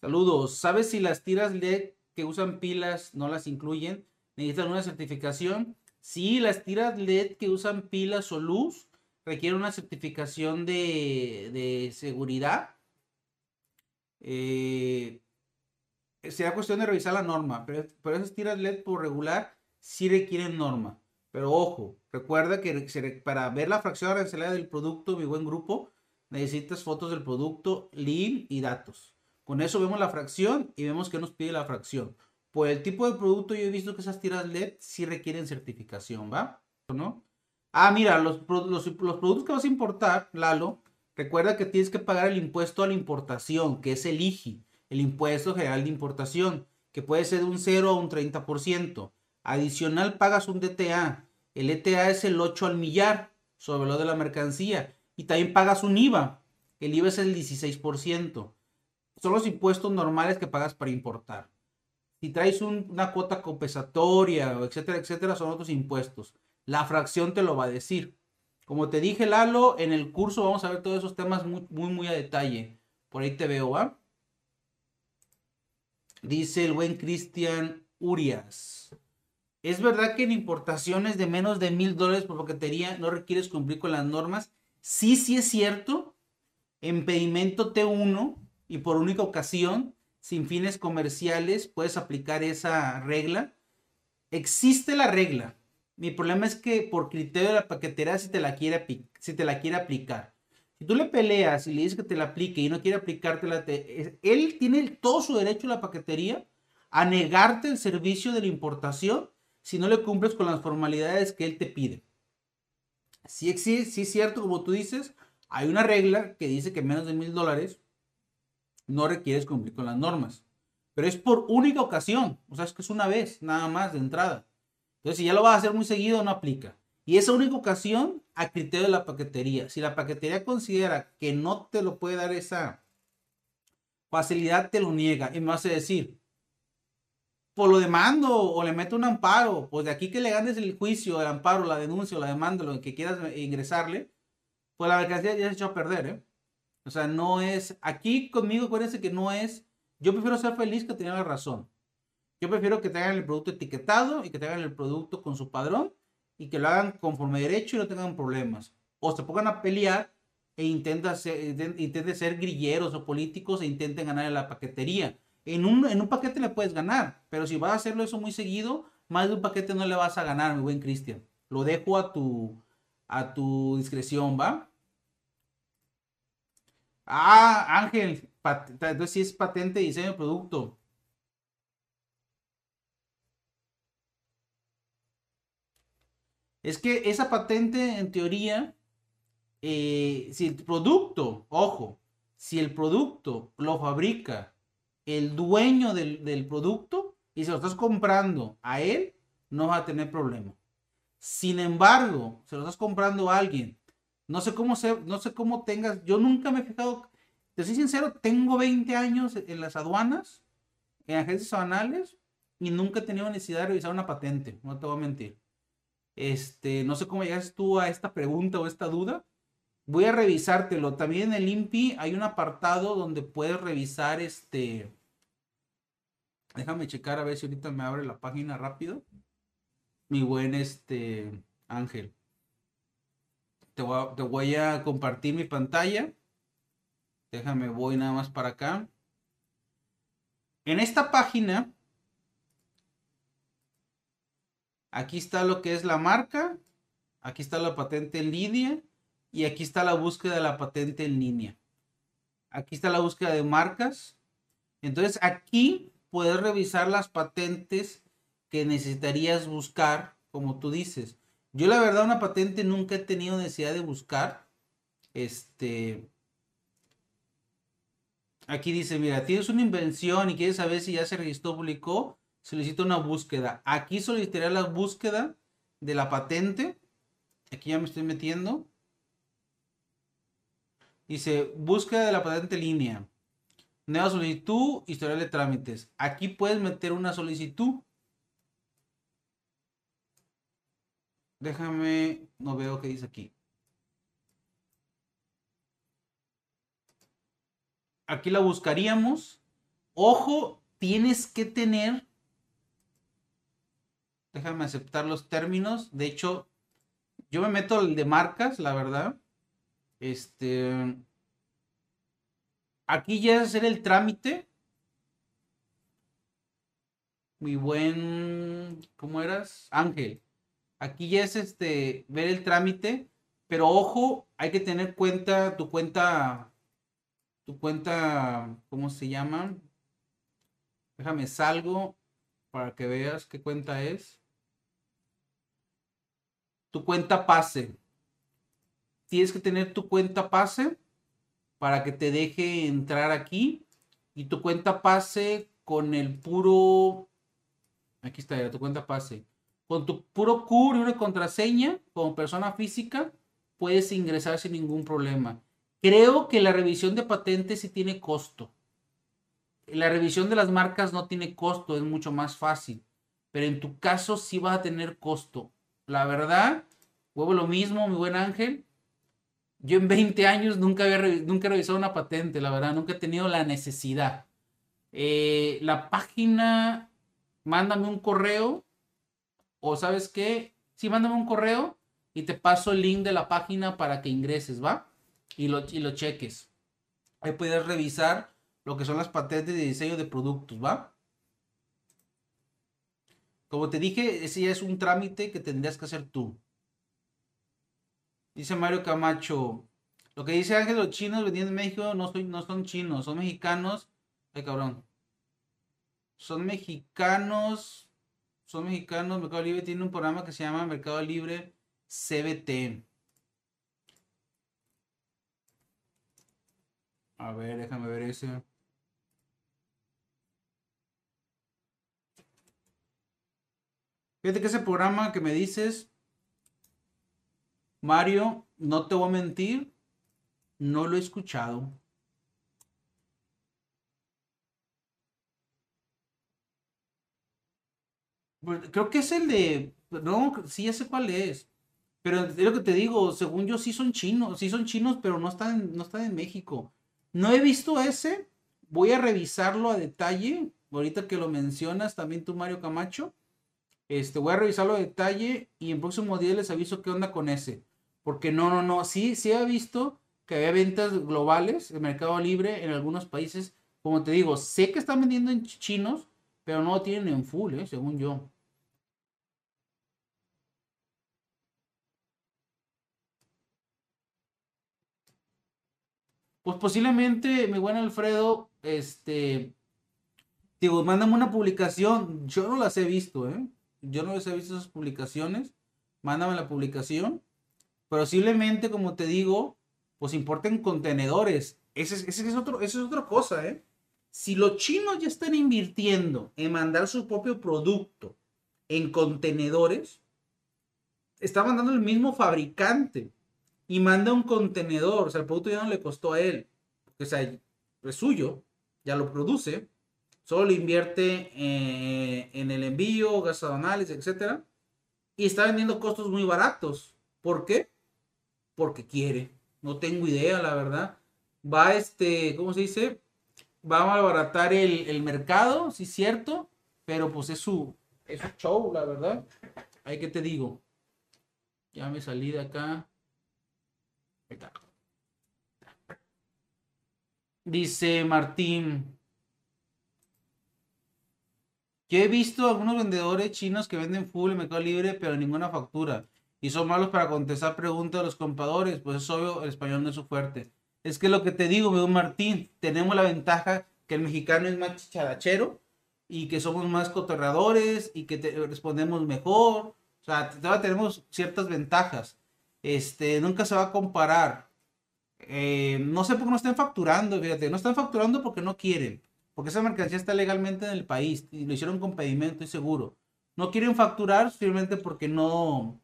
Saludos. ¿Sabes si las tiras LED que usan pilas no las incluyen, necesitan una certificación. Si las tiras LED que usan pilas o luz requieren una certificación de, seguridad. Eh, será cuestión de revisar la norma, pero, esas tiras LED por regular sí requieren norma. Pero ojo, recuerda que para ver la fracción arancelaria del producto, mi buen grupo, necesitas fotos del producto, link y datos. Con eso vemos la fracción y vemos que nos pide la fracción. Por el tipo de producto yo he visto que esas tiras LED sí requieren certificación, ¿va? ¿No? Ah, mira, los, los, productos que vas a importar, Lalo, recuerda que tienes que pagar el impuesto a la importación, que es el IGI, el impuesto general de importación, que puede ser de un 0 a un 30%. Adicional pagas un DTA. El ETA es el 8 al millar sobre lo de la mercancía. Y también pagas un IVA. El IVA es el 16% son los impuestos normales que pagas para importar. Si traes una cuota compensatoria, etcétera, etcétera, son otros impuestos. La fracción te lo va a decir. Como te dije, Lalo, en el curso vamos a ver todos esos temas muy, muy, muy a detalle. Por ahí te veo, ¿va? Dice el buen Cristian Urias. ¿Es verdad que en importaciones de menos de mil dólares por paquetería no requieres cumplir con las normas? Sí, sí es cierto. En pedimento T1 y por única ocasión, sin fines comerciales, puedes aplicar esa regla. Existe la regla. Mi problema es que por criterio de la paquetera si te la quiere, si te la quiere aplicar. Si tú le peleas y le dices que te la aplique y no quiere aplicártela, él tiene todo su derecho a la paquetería a negarte el servicio de la importación si no le cumples con las formalidades que él te pide. Sí, sí, sí es cierto, como tú dices, hay una regla que dice que menos de mil dólares no requieres cumplir con las normas. Pero es por única ocasión, o sea, es que es una vez, nada más de entrada. Entonces, si ya lo vas a hacer muy seguido, no aplica. Y esa única ocasión a criterio de la paquetería. Si la paquetería considera que no te lo puede dar esa facilidad, te lo niega. Y me a decir, por lo demando o le meto un amparo, pues de aquí que le ganes el juicio, el amparo, la denuncia o la demanda, lo que quieras ingresarle, pues la mercancía ya se echó a perder, ¿eh? O sea, no es, aquí conmigo acuérdense que no es, yo prefiero ser feliz que tener la razón. Yo prefiero que tengan el producto etiquetado y que tengan el producto con su padrón y que lo hagan conforme derecho y no tengan problemas. O se pongan a pelear e intenten ser, ser grilleros o políticos e intenten ganar en la paquetería. En un, en un paquete le puedes ganar, pero si vas a hacerlo eso muy seguido, más de un paquete no le vas a ganar, mi buen Cristian. Lo dejo a tu, a tu discreción, ¿va? Ah, Ángel, entonces sí es patente diseño de producto. Es que esa patente, en teoría, eh, si el producto, ojo, si el producto lo fabrica el dueño del, producto y se lo estás comprando a él, no va a tener problema. Sin embargo, se lo estás comprando a alguien, no sé cómo se, no sé cómo tengas, yo nunca me he fijado, te soy sincero, tengo 20 años en las aduanas, en agencias aduanales, y nunca he tenido necesidad de revisar una patente, no te voy a mentir. Este, no sé cómo llegas tú a esta pregunta o esta duda. Voy a revisártelo. También en el INPI hay un apartado donde puedes revisar este. Déjame checar a ver si ahorita me abre la página rápido. Mi buen este Ángel. Te voy, a, te voy a compartir mi pantalla. Déjame, voy nada más para acá. En esta página Aquí está lo que es la marca, aquí está la patente en línea y aquí está la búsqueda de la patente en línea. Aquí está la búsqueda de marcas. Entonces aquí puedes revisar las patentes que necesitarías buscar, como tú dices. Yo la verdad una patente nunca he tenido necesidad de buscar. Este, aquí dice, mira, tienes una invención y quieres saber si ya se registró, publicó solicita una búsqueda. Aquí solicitaría la búsqueda de la patente. Aquí ya me estoy metiendo. Dice, búsqueda de la patente línea. Nueva solicitud, historial de trámites. Aquí puedes meter una solicitud. Déjame, no veo qué dice aquí. Aquí la buscaríamos. Ojo, tienes que tener Déjame aceptar los términos. De hecho, yo me meto el de marcas, la verdad. Este. Aquí ya es hacer el trámite. Mi buen. ¿Cómo eras? Ángel. Aquí ya es este. Ver el trámite. Pero ojo, hay que tener cuenta. Tu cuenta. Tu cuenta. ¿Cómo se llama? Déjame salgo para que veas qué cuenta es tu cuenta pase. Tienes que tener tu cuenta pase para que te deje entrar aquí. Y tu cuenta pase con el puro... Aquí está, tu cuenta pase. Con tu puro CUR una contraseña como persona física, puedes ingresar sin ningún problema. Creo que la revisión de patentes sí tiene costo. La revisión de las marcas no tiene costo, es mucho más fácil. Pero en tu caso sí vas a tener costo. La verdad, huevo lo mismo, mi buen Ángel. Yo en 20 años nunca, había nunca he revisado una patente, la verdad, nunca he tenido la necesidad. Eh, la página, mándame un correo, o sabes qué, sí, mándame un correo y te paso el link de la página para que ingreses, ¿va? Y lo, y lo cheques. Ahí puedes revisar lo que son las patentes de diseño de productos, ¿va? Como te dije, ese ya es un trámite que tendrías que hacer tú. Dice Mario Camacho. Lo que dice Ángel, los chinos vendiendo en México no, no son chinos, son mexicanos. Ay, cabrón. Son mexicanos. Son mexicanos. Mercado Libre tiene un programa que se llama Mercado Libre CBT. A ver, déjame ver ese. Fíjate que ese programa que me dices, Mario, no te voy a mentir, no lo he escuchado. Pues, creo que es el de. No, sí, ya sé cuál es. Pero es lo que te digo, según yo, sí son chinos, sí son chinos, pero no están, no están en México. No he visto ese. Voy a revisarlo a detalle. Ahorita que lo mencionas, también tú, Mario Camacho. Este, voy a revisarlo a detalle y en próximo días les aviso qué onda con ese. Porque no, no, no. Sí, sí ha visto que había ventas globales en Mercado Libre en algunos países. Como te digo, sé que están vendiendo en chinos, pero no lo tienen en full, eh, según yo. Pues posiblemente, mi buen Alfredo, este, digo, mándame una publicación. Yo no las he visto, ¿eh? Yo no les he visto esas publicaciones. Mándame la publicación. Pero posiblemente, como te digo, pues importen contenedores. Es esa es otra cosa, ¿eh? Si los chinos ya están invirtiendo en mandar su propio producto en contenedores, está mandando el mismo fabricante y manda un contenedor, o sea, el producto ya no le costó a él, o sea, es suyo, ya lo produce, solo invierte eh, en el envío, gastos aduanales, etc. Y está vendiendo costos muy baratos. ¿Por qué? Porque quiere. No tengo idea, la verdad. Va, este, ¿cómo se dice? Va a abaratar el, el mercado, sí, cierto, pero pues es su, es su show, la verdad. Ahí que te digo. Ya me salí de acá. Dice Martín. Yo he visto algunos vendedores chinos que venden full en Mercado Libre, pero ninguna factura. Y son malos para contestar preguntas de los compradores. Pues es obvio, el español no es su fuerte. Es que lo que te digo, veo Martín, tenemos la ventaja que el mexicano es más chicharachero y que somos más cotorradores y que te respondemos mejor. O sea, tenemos ciertas ventajas. Este, nunca se va a comparar. Eh, no sé por qué no están facturando, fíjate, no están facturando porque no quieren, porque esa mercancía está legalmente en el país y lo hicieron con pedimento, estoy seguro. No quieren facturar simplemente porque no.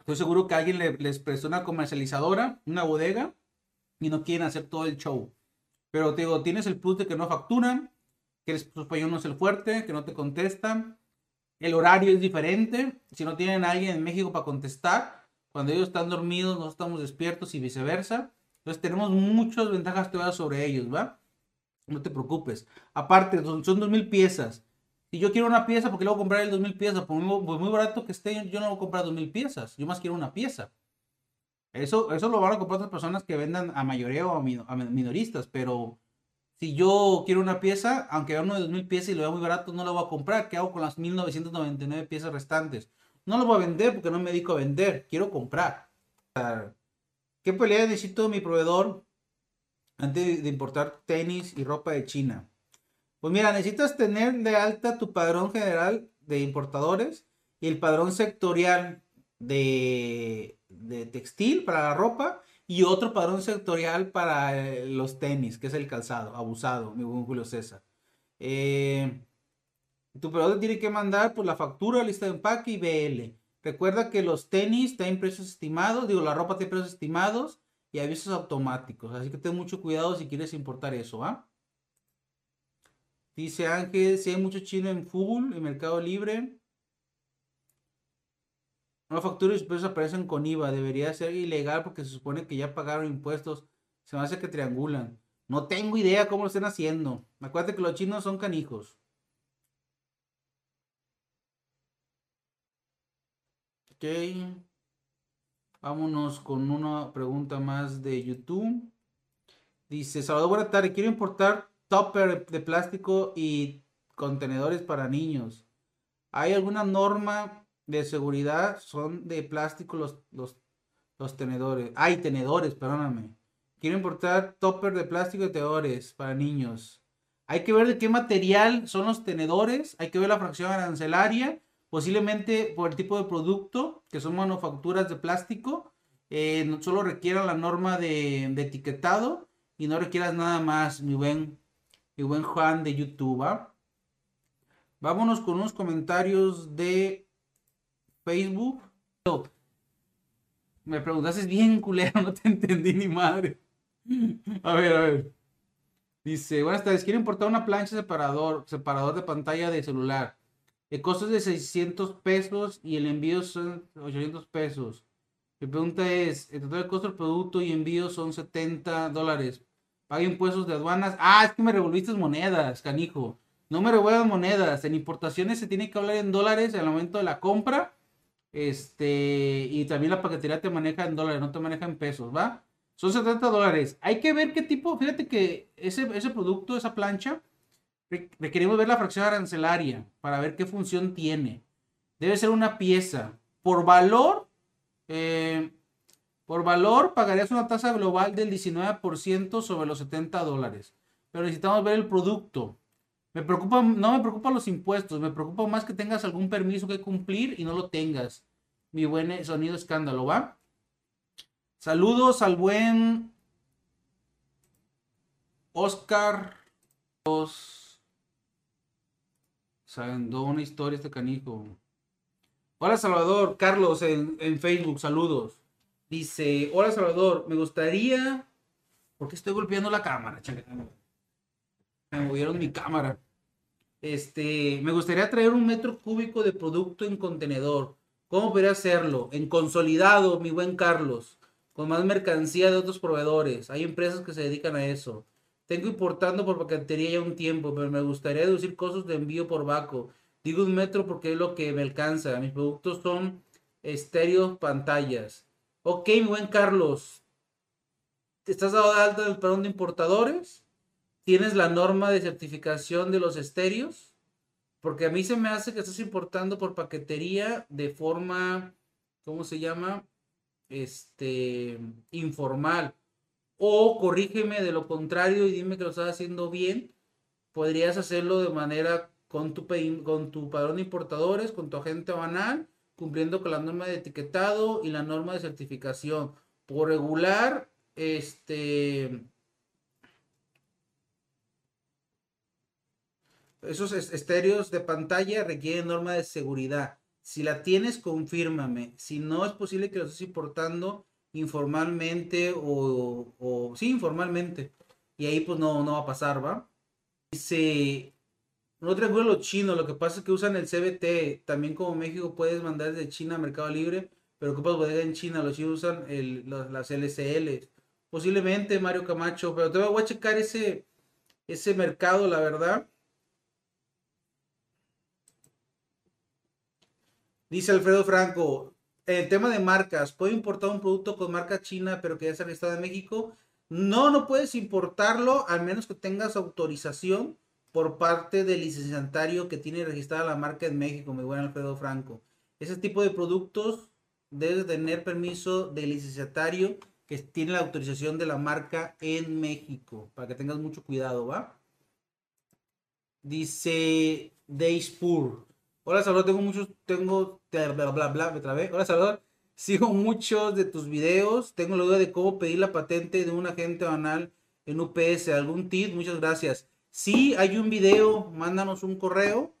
Estoy seguro que alguien les prestó una comercializadora, una bodega, y no quieren hacer todo el show. Pero te digo, tienes el plus de que no facturan, que el español no es el fuerte, que no te contestan, el horario es diferente. Si no tienen a alguien en México para contestar, cuando ellos están dormidos, nosotros estamos despiertos y viceversa. Entonces tenemos muchas ventajas todavía sobre ellos, ¿va? No te preocupes. Aparte, son, dos mil piezas. Si yo quiero una pieza, porque le voy a comprar el dos mil piezas? Por muy, barato que esté, yo no voy a comprar dos mil piezas. Yo más quiero una pieza. Eso, eso lo van a comprar otras personas que vendan a mayoría o a minoristas, pero si yo quiero una pieza, aunque vea uno de 2000 piezas y lo vea muy barato, no lo voy a comprar. ¿Qué hago con las 1999 piezas restantes? No lo voy a vender porque no me dedico a vender. Quiero comprar. ¿Qué pelea necesito mi proveedor antes de importar tenis y ropa de China? Pues mira, necesitas tener de alta tu padrón general de importadores y el padrón sectorial de, de textil para la ropa y otro padrón sectorial para eh, los tenis, que es el calzado, abusado, mi buen Julio César. Eh, tu proveedor tiene que mandar pues, la factura, lista de empaque y BL. Recuerda que los tenis tienen precios estimados, digo, la ropa tiene precios estimados y avisos automáticos. Así que ten mucho cuidado si quieres importar eso, ¿ah? Dice Ángel, si hay mucho chino en full, en Mercado Libre. Una factura y sus precios aparecen con IVA. Debería ser ilegal porque se supone que ya pagaron impuestos. Se me hace que triangulan. No tengo idea cómo lo estén haciendo. Acuérdate que los chinos son canijos. Ok. Vámonos con una pregunta más de YouTube. Dice, Salvador, buena tarde. Quiero importar topper de plástico y contenedores para niños. ¿Hay alguna norma de seguridad son de plástico los, los, los tenedores. Hay tenedores, perdóname. Quiero importar topper de plástico de tenedores para niños. Hay que ver de qué material son los tenedores. Hay que ver la fracción arancelaria. Posiblemente por el tipo de producto, que son manufacturas de plástico. Eh, solo requieran la norma de, etiquetado y no requieras nada más, mi buen, mi buen Juan de YouTube. ¿ah? Vámonos con unos comentarios de Facebook. Me preguntaste bien culero, no te entendí ni madre. A ver, a ver. Dice, buenas tardes, quiero importar una plancha separador, separador de pantalla de celular. El costo es de 600 pesos y el envío son 800 pesos. Mi pregunta es, el total costo del producto y envío son 70 dólares. Paga impuestos de aduanas. Ah, es que me revolviste monedas, canijo. No me revuelvas monedas. En importaciones se tiene que hablar en dólares en el momento de la compra este, y también la paquetería te maneja en dólares, no te maneja en pesos, ¿va? Son 70 dólares. Hay que ver qué tipo, fíjate que ese, ese producto, esa plancha, requerimos ver la fracción arancelaria para ver qué función tiene. Debe ser una pieza. Por valor, eh, Por valor, pagarías una tasa global del 19% sobre los 70 dólares. Pero necesitamos ver el producto. Me preocupa, no me preocupan los impuestos, me preocupa más que tengas algún permiso que cumplir y no lo tengas. Mi buen sonido escándalo, ¿va? Saludos al buen Oscar. Saben, una historia este canijo. Hola Salvador, Carlos en, en Facebook, saludos. Dice, hola Salvador, me gustaría... ¿Por qué estoy golpeando la cámara? Me movieron mi cámara. Este, me gustaría traer un metro cúbico de producto en contenedor. ¿Cómo podría hacerlo? En consolidado, mi buen Carlos. Con más mercancía de otros proveedores. Hay empresas que se dedican a eso. Tengo importando por paquetería ya un tiempo, pero me gustaría reducir costos de envío por vaco. Digo un metro porque es lo que me alcanza. Mis productos son estéreos pantallas. Ok, mi buen Carlos. ¿Estás dado de alta del perdón de importadores? ¿Tienes la norma de certificación de los estéreos? Porque a mí se me hace que estás importando por paquetería de forma, ¿cómo se llama? Este, informal. O corrígeme de lo contrario y dime que lo estás haciendo bien. Podrías hacerlo de manera con tu, con tu padrón de importadores, con tu agente banal, cumpliendo con la norma de etiquetado y la norma de certificación. Por regular, este esos estéreos de pantalla requieren norma de seguridad. Si la tienes, confírmame. Si no, es posible que lo estés importando informalmente o, sí, informalmente. Y ahí pues no, no va a pasar, ¿va? Dice, no triángulo los chinos, lo que pasa es que usan el CBT. También como México puedes mandar desde China a Mercado Libre, pero ocupas bodega en China, los chinos usan las LCL. Posiblemente Mario Camacho, pero te voy a checar ese, ese mercado, la verdad. Dice Alfredo Franco, el tema de marcas, ¿puedo importar un producto con marca china pero que ya está registrado en México? No, no puedes importarlo al menos que tengas autorización por parte del licenciatario que tiene registrada la marca en México, mi buen Alfredo Franco. Ese tipo de productos debes tener permiso del licenciatario que tiene la autorización de la marca en México, para que tengas mucho cuidado, ¿va? Dice Deispur, Hola Salvador, tengo muchos, tengo, bla, bla, bla, me trabé. Hola Salvador, sigo muchos de tus videos. Tengo la duda de cómo pedir la patente de un agente banal en UPS. ¿Algún tip? Muchas gracias. Si hay un video, mándanos un correo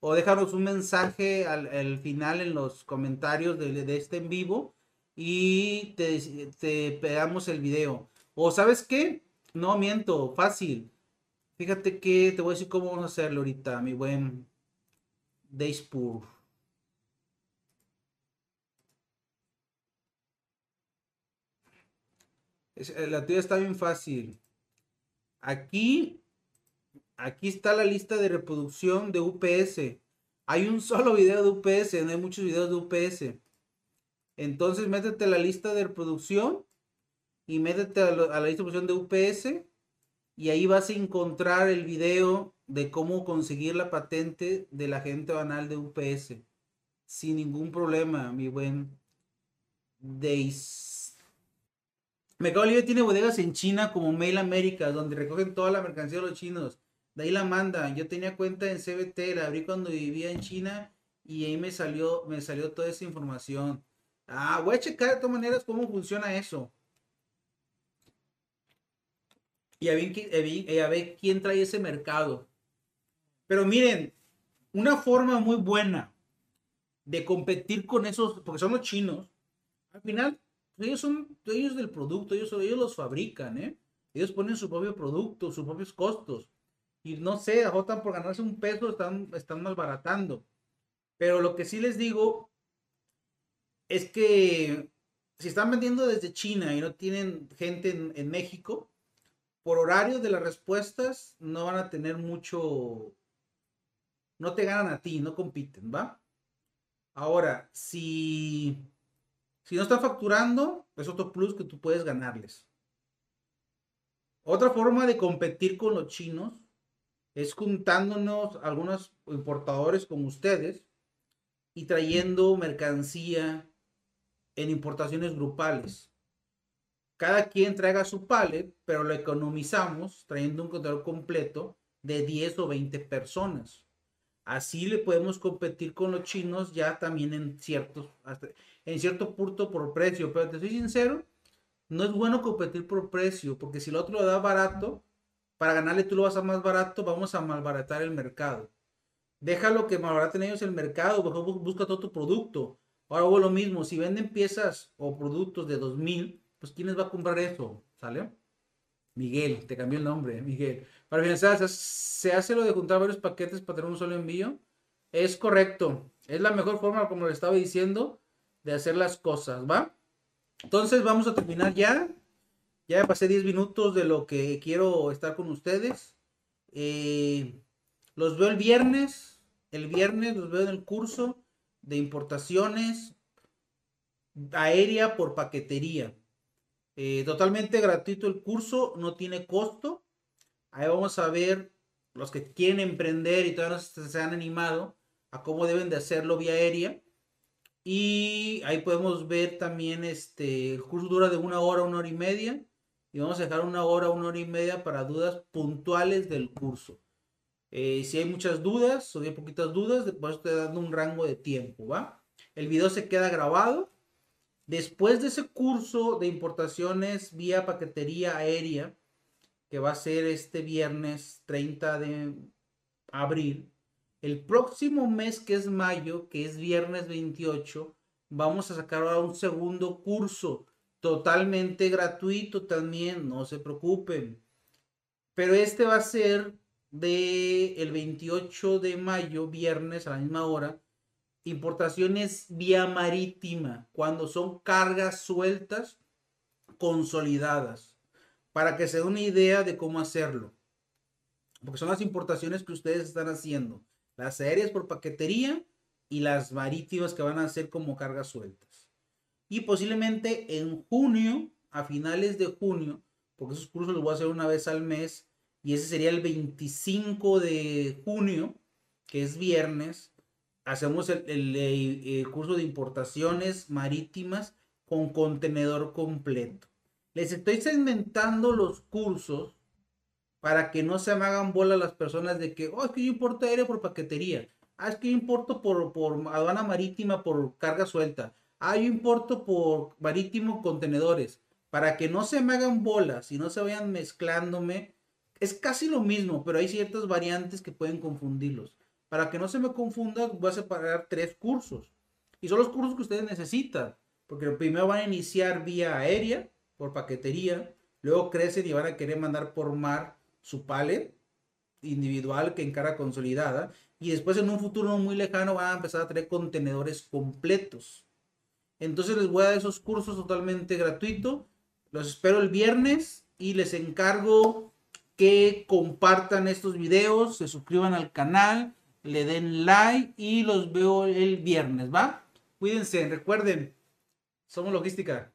o déjanos un mensaje al, final en los comentarios de, este en vivo y te, te pegamos el video. O sabes qué? No miento, fácil. Fíjate que te voy a decir cómo vamos a hacerlo ahorita, mi buen Deispur. Eh, la tuya está bien fácil. Aquí, aquí está la lista de reproducción de UPS. Hay un solo video de UPS, no hay muchos videos de UPS. Entonces métete a la lista de reproducción y métete a, a la distribución de UPS y ahí vas a encontrar el video de cómo conseguir la patente del agente banal de UPS. Sin ningún problema, mi buen Days. Mercado Libre tiene bodegas en China como Mail America, donde recogen toda la mercancía de los chinos. De ahí la mandan. Yo tenía cuenta en CBT, la abrí cuando vivía en China y ahí me salió, me salió toda esa información. Ah, voy a checar de todas maneras cómo funciona eso. Y a ver quién trae ese mercado. Pero miren, una forma muy buena de competir con esos, porque son los chinos, al final, ellos son ellos del producto, ellos, ellos los fabrican, ¿eh? Ellos ponen su propio producto, sus propios costos. Y no sé, agotan por ganarse un peso, están, están malbaratando. Pero lo que sí les digo es que si están vendiendo desde China y no tienen gente en, en México, por horario de las respuestas no van a tener mucho, no te ganan a ti, no compiten, ¿va? Ahora, si, si no están facturando, es otro plus que tú puedes ganarles. Otra forma de competir con los chinos es juntándonos algunos importadores como ustedes y trayendo mercancía en importaciones grupales. cada quien traiga su pallet, pero lo economizamos trayendo un contenedor completo de 10 o 20 personas. Así le podemos competir con los chinos ya también en ciertos, en cierto punto por precio. Pero te soy sincero, no es bueno competir por precio, porque si el otro lo da barato, para ganarle tú lo vas a más barato, vamos a malbaratar el mercado. Déjalo que malbaraten ellos el mercado, busca todo tu producto. Ahora hago lo mismo, si venden piezas o productos de 2000, pues ¿quiénes va a comprar eso? ¿Sale? Miguel, te cambió el nombre, Miguel. Para finalizar, ¿se hace lo de juntar varios paquetes para tener un solo envío? Es correcto. Es la mejor forma, como le estaba diciendo, de hacer las cosas, ¿va? Entonces vamos a terminar ya. Ya pasé 10 minutos de lo que quiero estar con ustedes. Eh, los veo el viernes. El viernes los veo en el curso de importaciones aérea por paquetería. Eh, totalmente gratuito el curso, no tiene costo. Ahí vamos a ver los que quieren emprender y todavía no se han animado a cómo deben de hacerlo vía aérea. Y ahí podemos ver también este, el curso dura de una hora, una hora y media. Y vamos a dejar una hora, una hora y media para dudas puntuales del curso. Eh, si hay muchas dudas o hay poquitas dudas, después estoy dando un rango de tiempo, ¿va? El video se queda grabado Después de ese curso de importaciones vía paquetería aérea, que va a ser este viernes 30 de abril, el próximo mes que es mayo, que es viernes 28, vamos a sacar ahora un segundo curso totalmente gratuito también, no se preocupen. Pero este va a ser de el 28 de mayo, viernes a la misma hora, Importaciones vía marítima, cuando son cargas sueltas consolidadas, para que se den una idea de cómo hacerlo. Porque son las importaciones que ustedes están haciendo. Las aéreas por paquetería y las marítimas que van a hacer como cargas sueltas. Y posiblemente en junio, a finales de junio, porque esos cursos los voy a hacer una vez al mes, y ese sería el 25 de junio, que es viernes, hacemos el, curso de importaciones marítimas con contenedor completo. Les estoy segmentando los cursos para que no se me hagan bola las personas de que, oh, es que yo importo aéreo por paquetería. Ah, es que yo importo por, por aduana marítima por carga suelta. Ah, yo importo por marítimo contenedores. Para que no se me hagan bolas y no se vayan mezclándome. Es casi lo mismo, pero hay ciertas variantes que pueden confundirlos. Para que no se me confunda, voy a separar tres cursos. Y son los cursos que ustedes necesitan. Porque primero van a iniciar vía aérea, por paquetería. Luego crecen y van a querer mandar por mar su pallet individual que en cara consolidada. Y después en un futuro no muy lejano van a empezar a tener contenedores completos. Entonces les voy a dar esos cursos totalmente gratuitos. Los espero el viernes y les encargo que compartan estos videos, se suscriban al canal le den like y los veo el viernes, ¿va? Cuídense, recuerden, somos logística.